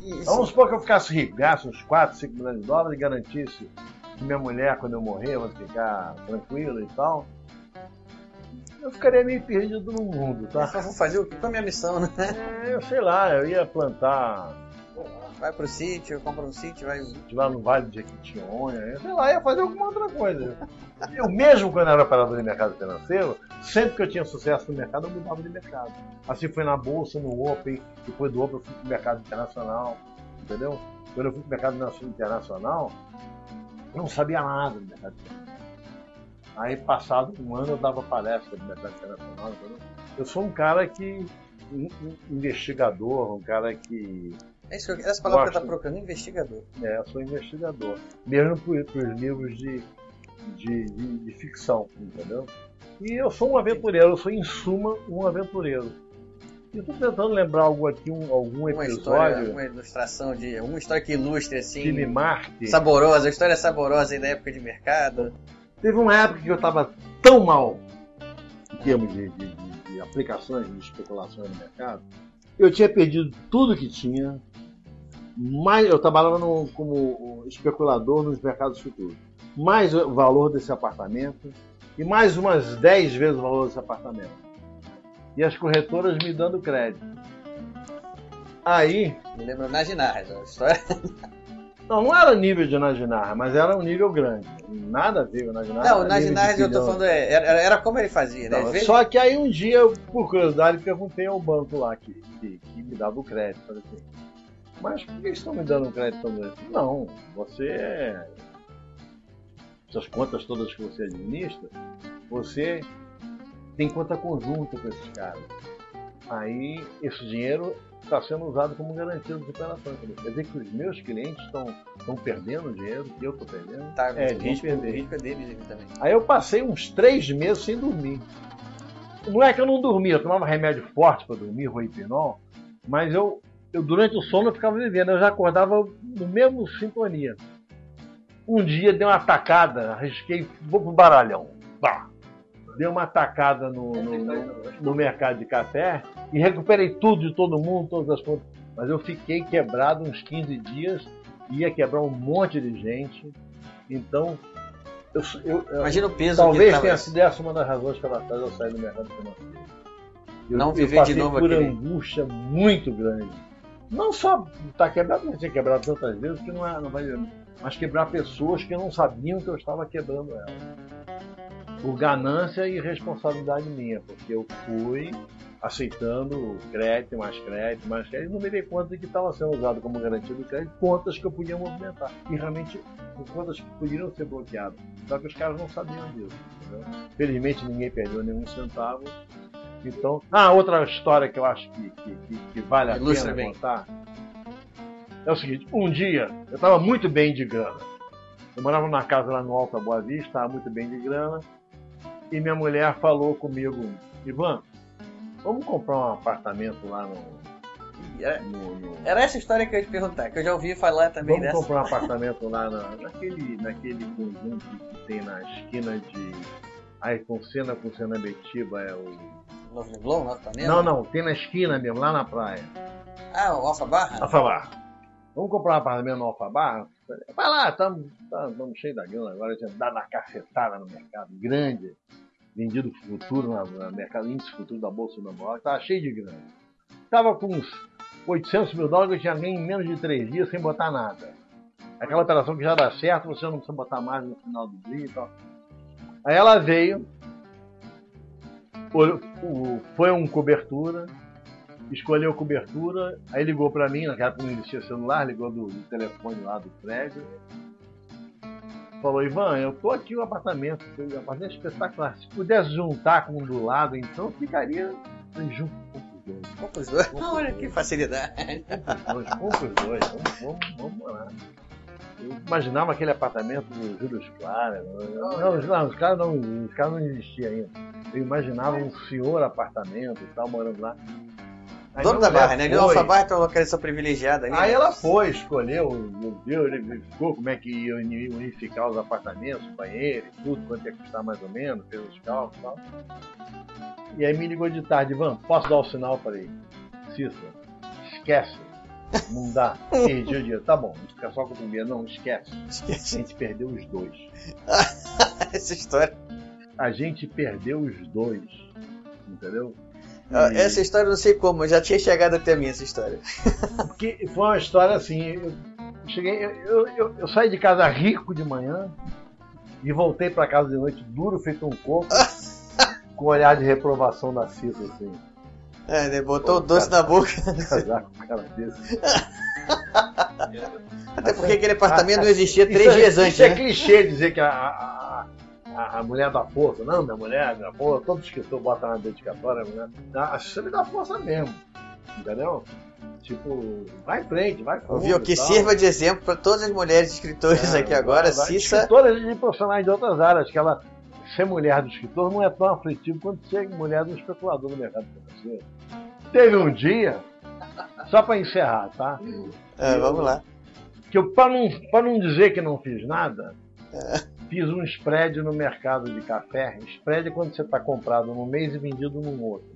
Isso. Vamos supor que eu ficasse rico, uns 4, 5 milhões de dólares e garantisse que minha mulher, quando eu morrer, vai ficar tranquila e tal. Eu ficaria meio perdido no mundo, tá? Eu vou fazer o que? Qual é a minha missão, né? É, eu sei lá, eu ia plantar Vai pro sítio, compra um sítio, vai. lá no Vale de Jequitinhonha, eu sei lá, ia fazer alguma outra coisa. Eu mesmo, quando era operador de mercado financeiro, sempre que eu tinha sucesso no mercado, eu mudava de mercado. Assim foi na Bolsa, no Open, depois do Open eu fui pro mercado internacional, entendeu? Quando eu fui pro mercado internacional, eu não sabia nada do mercado internacional. Aí, passado um ano, eu dava palestra do mercado internacional? Eu sou um cara que. um investigador, um cara que É isso que eu... Essa palavra que eu Gosto. tô procurando, investigador. é, eu sou investigador. Mesmo para os livros de, de, de, de ficção, entendeu? E eu sou um aventureiro, eu sou em suma um aventureiro. E estou tentando lembrar algo aqui, um, algum Uma história, episódio uma ilustração de. Uma história que ilustre assim. que me marque. Saborosa, história saborosa aí da época de mercado. Teve uma época que eu estava tão mal em termos de, de- de- de aplicações, de especulações no mercado. Eu tinha perdido tudo que tinha. Mais, eu trabalhava no- como especulador nos mercados futuros. Mais o valor desse apartamento e mais umas 10 vezes o valor desse apartamento. E as corretoras me dando crédito. Aí Me lembra Naginarras, a história. [LAUGHS] Não, não era nível de Naginar, mas era um nível grande. Nada a ver com o Naginar. Não, o era nível de Naginar eu tô falando, é, era, era como ele fazia, né? Não, vezes- Só que aí um dia, por curiosidade, perguntei ao banco lá que, que, que me dava o crédito. Falei assim, mas por que estão me dando um crédito tão grande? Não, você é. Essas contas todas que você administra, você tem conta conjunta com esses caras. Aí esse dinheiro está sendo usado como garantia. Eu falei, Quer dizer que os meus clientes estão estão perdendo dinheiro que eu estou perdendo? Tá, é, o risco, o risco é deles aqui também. Aí eu passei uns três meses sem dormir. Não é que eu não dormia, eu tomava remédio forte para dormir, roipinol, mas eu, eu durante o sono eu ficava vivendo, eu já acordava no mesmo sintonia. Um dia dei uma tacada, arrisquei, vou pro baralhão. Pá! Dei uma tacada no, no, no- mercado de café e recuperei tudo de todo mundo, todas as contas. Mas eu fiquei quebrado uns 15 dias, ia quebrar um monte de gente. Então, eu, eu, eu- Imagina o peso Talvez que tenha sido essa uma das razões pela qual eu saí do mercado financeiro. Eu, Não eu viver de passei novo por aquele- angústia muito grande. Não só estar quebrado, porque eu tinha quebrado tantas vezes que não, é, não vai. Mas quebrar pessoas que não sabiam que eu estava quebrando elas. Por ganância e responsabilidade minha, porque eu fui aceitando crédito, mais crédito, mais crédito, e não me dei conta de que estava sendo usado como garantia do crédito contas que eu podia movimentar. E realmente contas que poderiam ser bloqueadas. Só que os caras não sabiam disso. entendeu? Felizmente ninguém perdeu nenhum centavo. Então. Ah, outra história que eu acho que, que, que- vale a Ilustra pena bem. contar. É o seguinte, um dia eu estava muito bem de grana. Eu morava numa casa lá no Alta Boa Vista, estava muito bem de grana. E minha mulher falou comigo, Ivan, vamos comprar um apartamento lá no. Era, no- no- era essa história que eu ia te perguntar, que eu já ouvi falar também Vamos dessa. comprar um [LAUGHS] apartamento lá na- naquele, naquele conjunto que tem na esquina de. Ayrton Senna com Senna Betiba é o. Novo Leblon, Novo Ipanema? Não, não, tem na esquina mesmo, lá na praia. Ah, o Alfa Barra? Alfabar. Vamos comprar um apartamento no Alfabar? Vai lá, estamos cheios da grana agora, a gente dá na cacetada no mercado, grande, vendido futuro na- no mercado, índice futuro da Bolsa do Nova estava cheio de grana. Estava com uns 800 mil dólares, eu tinha ganho em menos de três dias sem botar nada. Aquela operação que já dá certo, você não precisa botar mais no final do dia e tal. Aí ela veio, foi um cobertura, escolheu cobertura, aí ligou pra mim, naquela época não existia celular, ligou do, do telefone lá do prédio. Falou, Ivan, eu tô aqui no apartamento, o apartamento é espetacular. Se pudesse juntar com um do lado, então ficaria junto com os dois. Compra os dois. Olha que facilidade. Compra os dois, vamos, vamos, vamos morar. Eu imaginava aquele apartamento do Júlio Clara. Não, os- não, os caras não, os caras não existiam ainda. Eu imaginava um senhor apartamento e tal, morando lá. Aí Dono da barra, né? Foi. Alfa Barra tem uma localização privilegiada ali. Aí né? ela foi, escolheu, viu, ele verificou como é que ia uni- unificar os apartamentos, banheiro e tudo, quanto ia custar mais ou menos, fez os cálculos e tal. E aí me ligou de tarde, Ivan, posso dar o sinal para ele? Cícero, esquece. Não dá, perdi o dia. Tá bom, fica só com o primeiro. Não, esquece. A gente perdeu os dois. [LAUGHS] Essa história. A gente perdeu os dois. Entendeu? Ah, E- Essa história eu não sei como, já tinha chegado até mim essa história. [LAUGHS] Porque foi uma história assim. Eu, cheguei, eu, eu, eu saí de casa rico de manhã e voltei para casa de noite duro, feito um coco, [LAUGHS] com um olhar de reprovação da Cissa, assim. É, né? Botou o doce cara. na boca. [LAUGHS] Casar com um cara desse. Até porque aquele apartamento não existia três Isso é- dias antes, Isso é né? clichê dizer que a, a, a, a mulher dá força. Não, minha mulher dá força. Todo escritor bota na dedicatória. A mulher dá, a me dá força mesmo. Entendeu? Tipo, vai em frente, vai fundo Ouviu? e Que sirva de exemplo para todas as mulheres escritoras É, aqui agora. vai. Cissa. Escritoras de profissionais de outras áreas, que ela ser mulher do escritor não é tão aflitivo quanto ser mulher do especulador no mercado financeiro. Teve um dia, só para encerrar, tá? É, vamos lá. Que eu, para não, pra não dizer que não fiz nada, fiz um spread no mercado de café. Spread é quando você está comprado num mês e vendido num outro.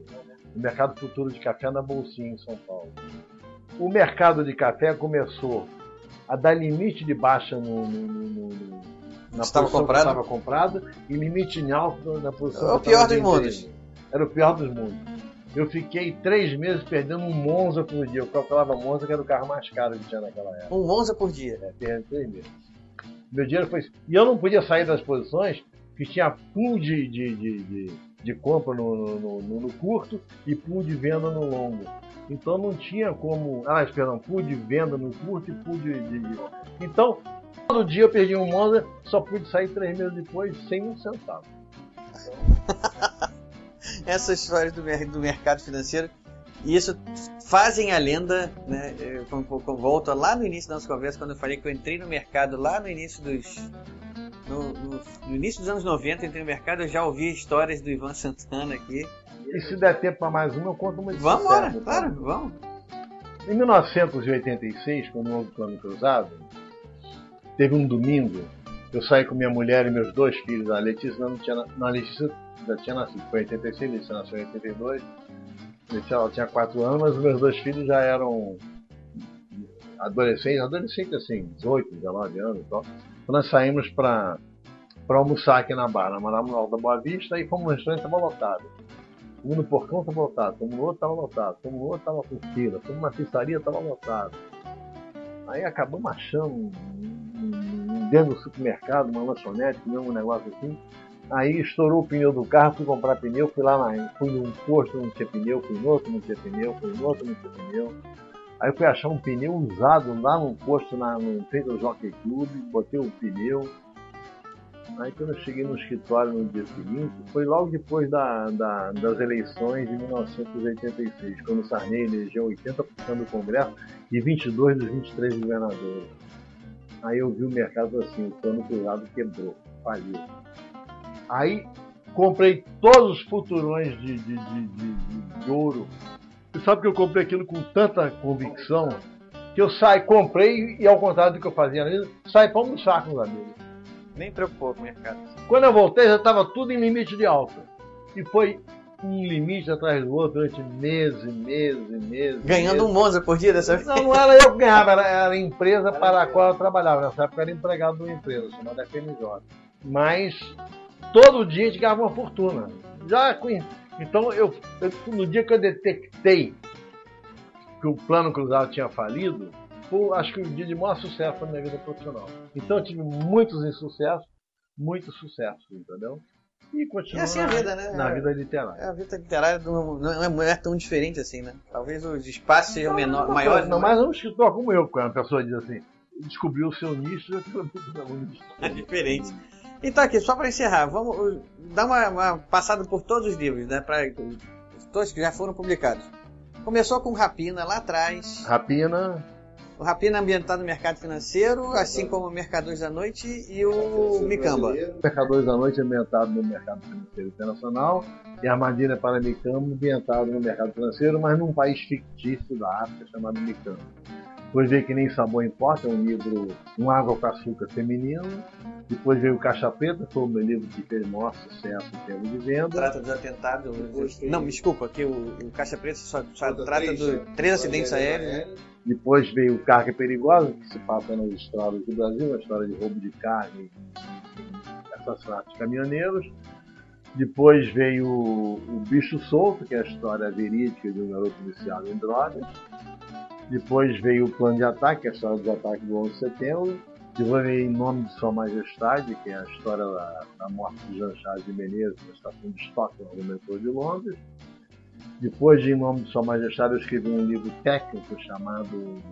No mercado futuro de café na Bolsinha, em São Paulo. O mercado de café começou a dar limite de baixa no, no- no- no- na Estava posição comprado? que estava comprado e limite em alta na posição É o pior dos mundos. Era o pior dos mundos. Eu fiquei três meses perdendo um Monza por dia. Eu calculava Monza, que era o carro mais caro que tinha naquela época. Um Monza por dia. É, perdendo três meses. Meu dinheiro foi. E eu não podia sair das posições, que tinha pool de, de, de, de, de compra no, no, no, no curto e pool de venda no longo. Então não tinha como. Ah, perdão, pool de venda no curto e pool de. de, de... Então, todo dia eu perdi um Monza, só pude sair três meses depois sem um centavo. [LAUGHS] [LAUGHS] Essa história do, mer- do mercado financeiro, e isso fazem a lenda, né? Eu, com- com- com- volto lá no início da nossa conversa, quando eu falei que eu entrei no mercado lá no início dos. No, no- no início dos anos 90, eu entrei no mercado, eu já ouvi histórias do Ivan Santana aqui. E se der tempo para mais uma, eu conto uma de Vamos embora, claro, vamos. Em 1986, quando houve o plano cruzado, teve um domingo, eu saí com minha mulher e meus dois filhos, a Letícia não tinha, na- não, a Letícia já tinha nascido, foi em 86, a Letícia nasceu em 82, a Letícia ela tinha 4 anos, mas meus dois filhos já eram adolescentes, adolescentes assim, 18, 19 anos e tal. Então nós saímos para almoçar aqui na Barra, no Alto da Boa Vista e fomos no restaurante, estava lotado. Fomos no porcão, estava lotado. Fomos no outro, estava lotado. Fomos no outro, estava com fila. Fomos na pizzaria, estava lotado. Aí acabamos achando um- um- dentro do supermercado, uma lanchonete, um negócio assim. Aí estourou o pneu do carro, fui comprar pneu, fui lá na, fui num posto, não tinha pneu, fui no outro, não tinha pneu, fui no outro, não tinha pneu. Aí fui achar um pneu usado lá num posto, na, no frente do Jockey Club, botei o pneu. Aí quando eu cheguei no escritório no dia seguinte, foi logo depois da, da- das eleições de 1986, quando o Sarney elegeu 80% do Congresso e 22 dos 23 governadores. Aí eu vi o mercado assim, o plano cruzado quebrou, faliu. Aí comprei todos os futurões de, de, de, de, de- de ouro. E sabe que eu comprei aquilo com tanta convicção que eu saí, comprei e ao contrário do que eu fazia na vida, saí para almoçar com os amigos. Nem preocupou com o mercado. Quando eu voltei já estava tudo em limite de alta. E foi um limite atrás do outro durante meses, meses, meses. Ganhando um meses. Monza por dia dessa vez. Não, não era eu que ganhava, era, era a empresa para a qual eu trabalhava. Nessa época eu era empregado de uma empresa chamada FMJ. Mas todo dia a gente ganhava uma fortuna. Já conhe- Então, eu, eu- no dia que eu detectei que o plano cruzado tinha falido, foi, acho que o dia de maior sucesso na minha vida profissional. Então, eu tive muitos insucessos, muitos sucessos, entendeu? E E continuo assim é a na, vida, né? na vida literária. É, A vida literária não, não é- não é tão diferente assim, né? Talvez os espaços sejam menor, Não, maiores. Não, mas um escritor como eu, quando a pessoa diz assim, descobriu o seu nicho. [LAUGHS] É diferente. Então aqui, só para encerrar, vamos uh, dar uma, uma passada por todos os livros, né? Pra, todos que já foram publicados. Começou com Rapina lá atrás. Rapina, O Rapina ambientado no mercado financeiro, assim como o Mercadores da Noite e o Micamba. Mercadores da Noite ambientado no mercado financeiro internacional e Armadilha para Micamba ambientado no mercado financeiro, mas num país fictício da África chamado Micamba. Depois veio Que Nem Sabor Importa, é um livro, um água com açúcar feminino. Depois veio Caixa Preta, foi o meu livro que fez maior sucesso em termos de venda. Trata dos atentados. Não, me desculpa, que o, o Caixa Preta só, só trata dos três acidentes aéreos. né? Depois veio Carga Perigosa, que se passa nas estradas do Brasil, uma história de roubo de carga e assassinato de caminhoneiros. Depois veio o, o Bicho Solto, que é a história verídica de um garoto viciado em drogas. Depois veio o Plano de Ataque, que é a história dos ataques do 11 de setembro. Veio Em Nome de Sua Majestade, que é a história da, da morte de Jean Charles de Menezes na estação de Stockholm, no metrô de Londres. Depois de Em Nome de Sua Majestade, eu escrevi um livro técnico chamado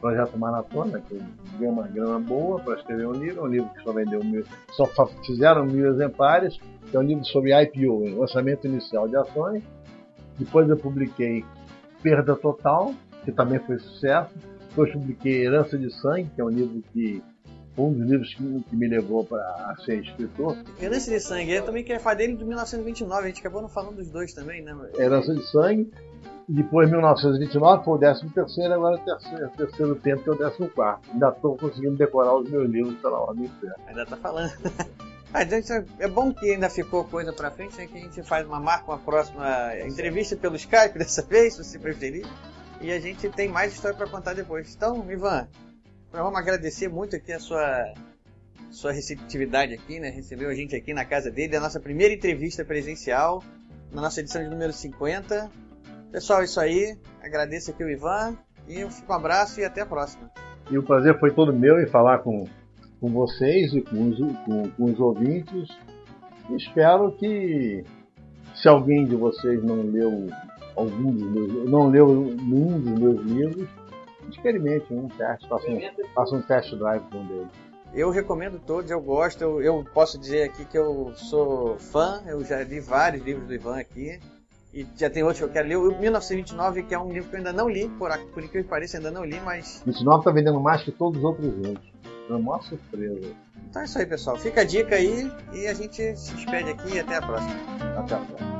Projeto Maratona, que eu ganhei uma grana boa para escrever um livro, um livro que só vendeu mil, só fizeram mil exemplares, que é um livro sobre IPO, lançamento inicial de ações. Depois eu publiquei Perda Total, que também foi sucesso. Depois publiquei Herança de Sangue, que é um livro que um dos livros que, que me levou para a ser escritor. Herança de Sangue, eu também queria falar dele de 1929, a gente acabou não falando dos dois também, né? Herança de Sangue. Depois, 1929, foi o 13 terceiro, agora é o terceiro, terceiro tempo, que é o 14 quarto. Ainda estou conseguindo decorar os meus livros pela ordem certa. Ainda tá falando. [LAUGHS] Ah, gente, é bom que ainda ficou coisa pra frente, né? Que a gente faz uma marca, uma próxima entrevista pelo Skype dessa vez, se você preferir. E a gente tem mais história pra contar depois. Então, Ivan, nós vamos agradecer muito aqui a sua, sua receptividade aqui, né? Recebeu a gente aqui na casa dele, a nossa primeira entrevista presencial, na nossa edição de número 50. Pessoal, é isso aí. Agradeço aqui o Ivan. E um abraço e até a próxima. E o prazer foi todo meu em falar com, com vocês e com os, com, com os ouvintes. Espero que, se alguém de vocês não leu algum dos meus, não leu nenhum dos meus livros, experimente um teste, faça um, faça um test drive com um deles. Eu recomendo todos, eu gosto, eu, eu, posso dizer aqui que eu sou fã, eu já li vários livros do Ivan aqui, e já tem outros que eu quero ler. O 1929, que é um livro que eu ainda não li, por, por incrível que pareça, ainda não li, mas. 19 está vendendo mais que todos os outros juntos. É uma surpresa. Então é isso aí, pessoal. Fica a dica aí e a gente se despede aqui e até a próxima. Até a próxima.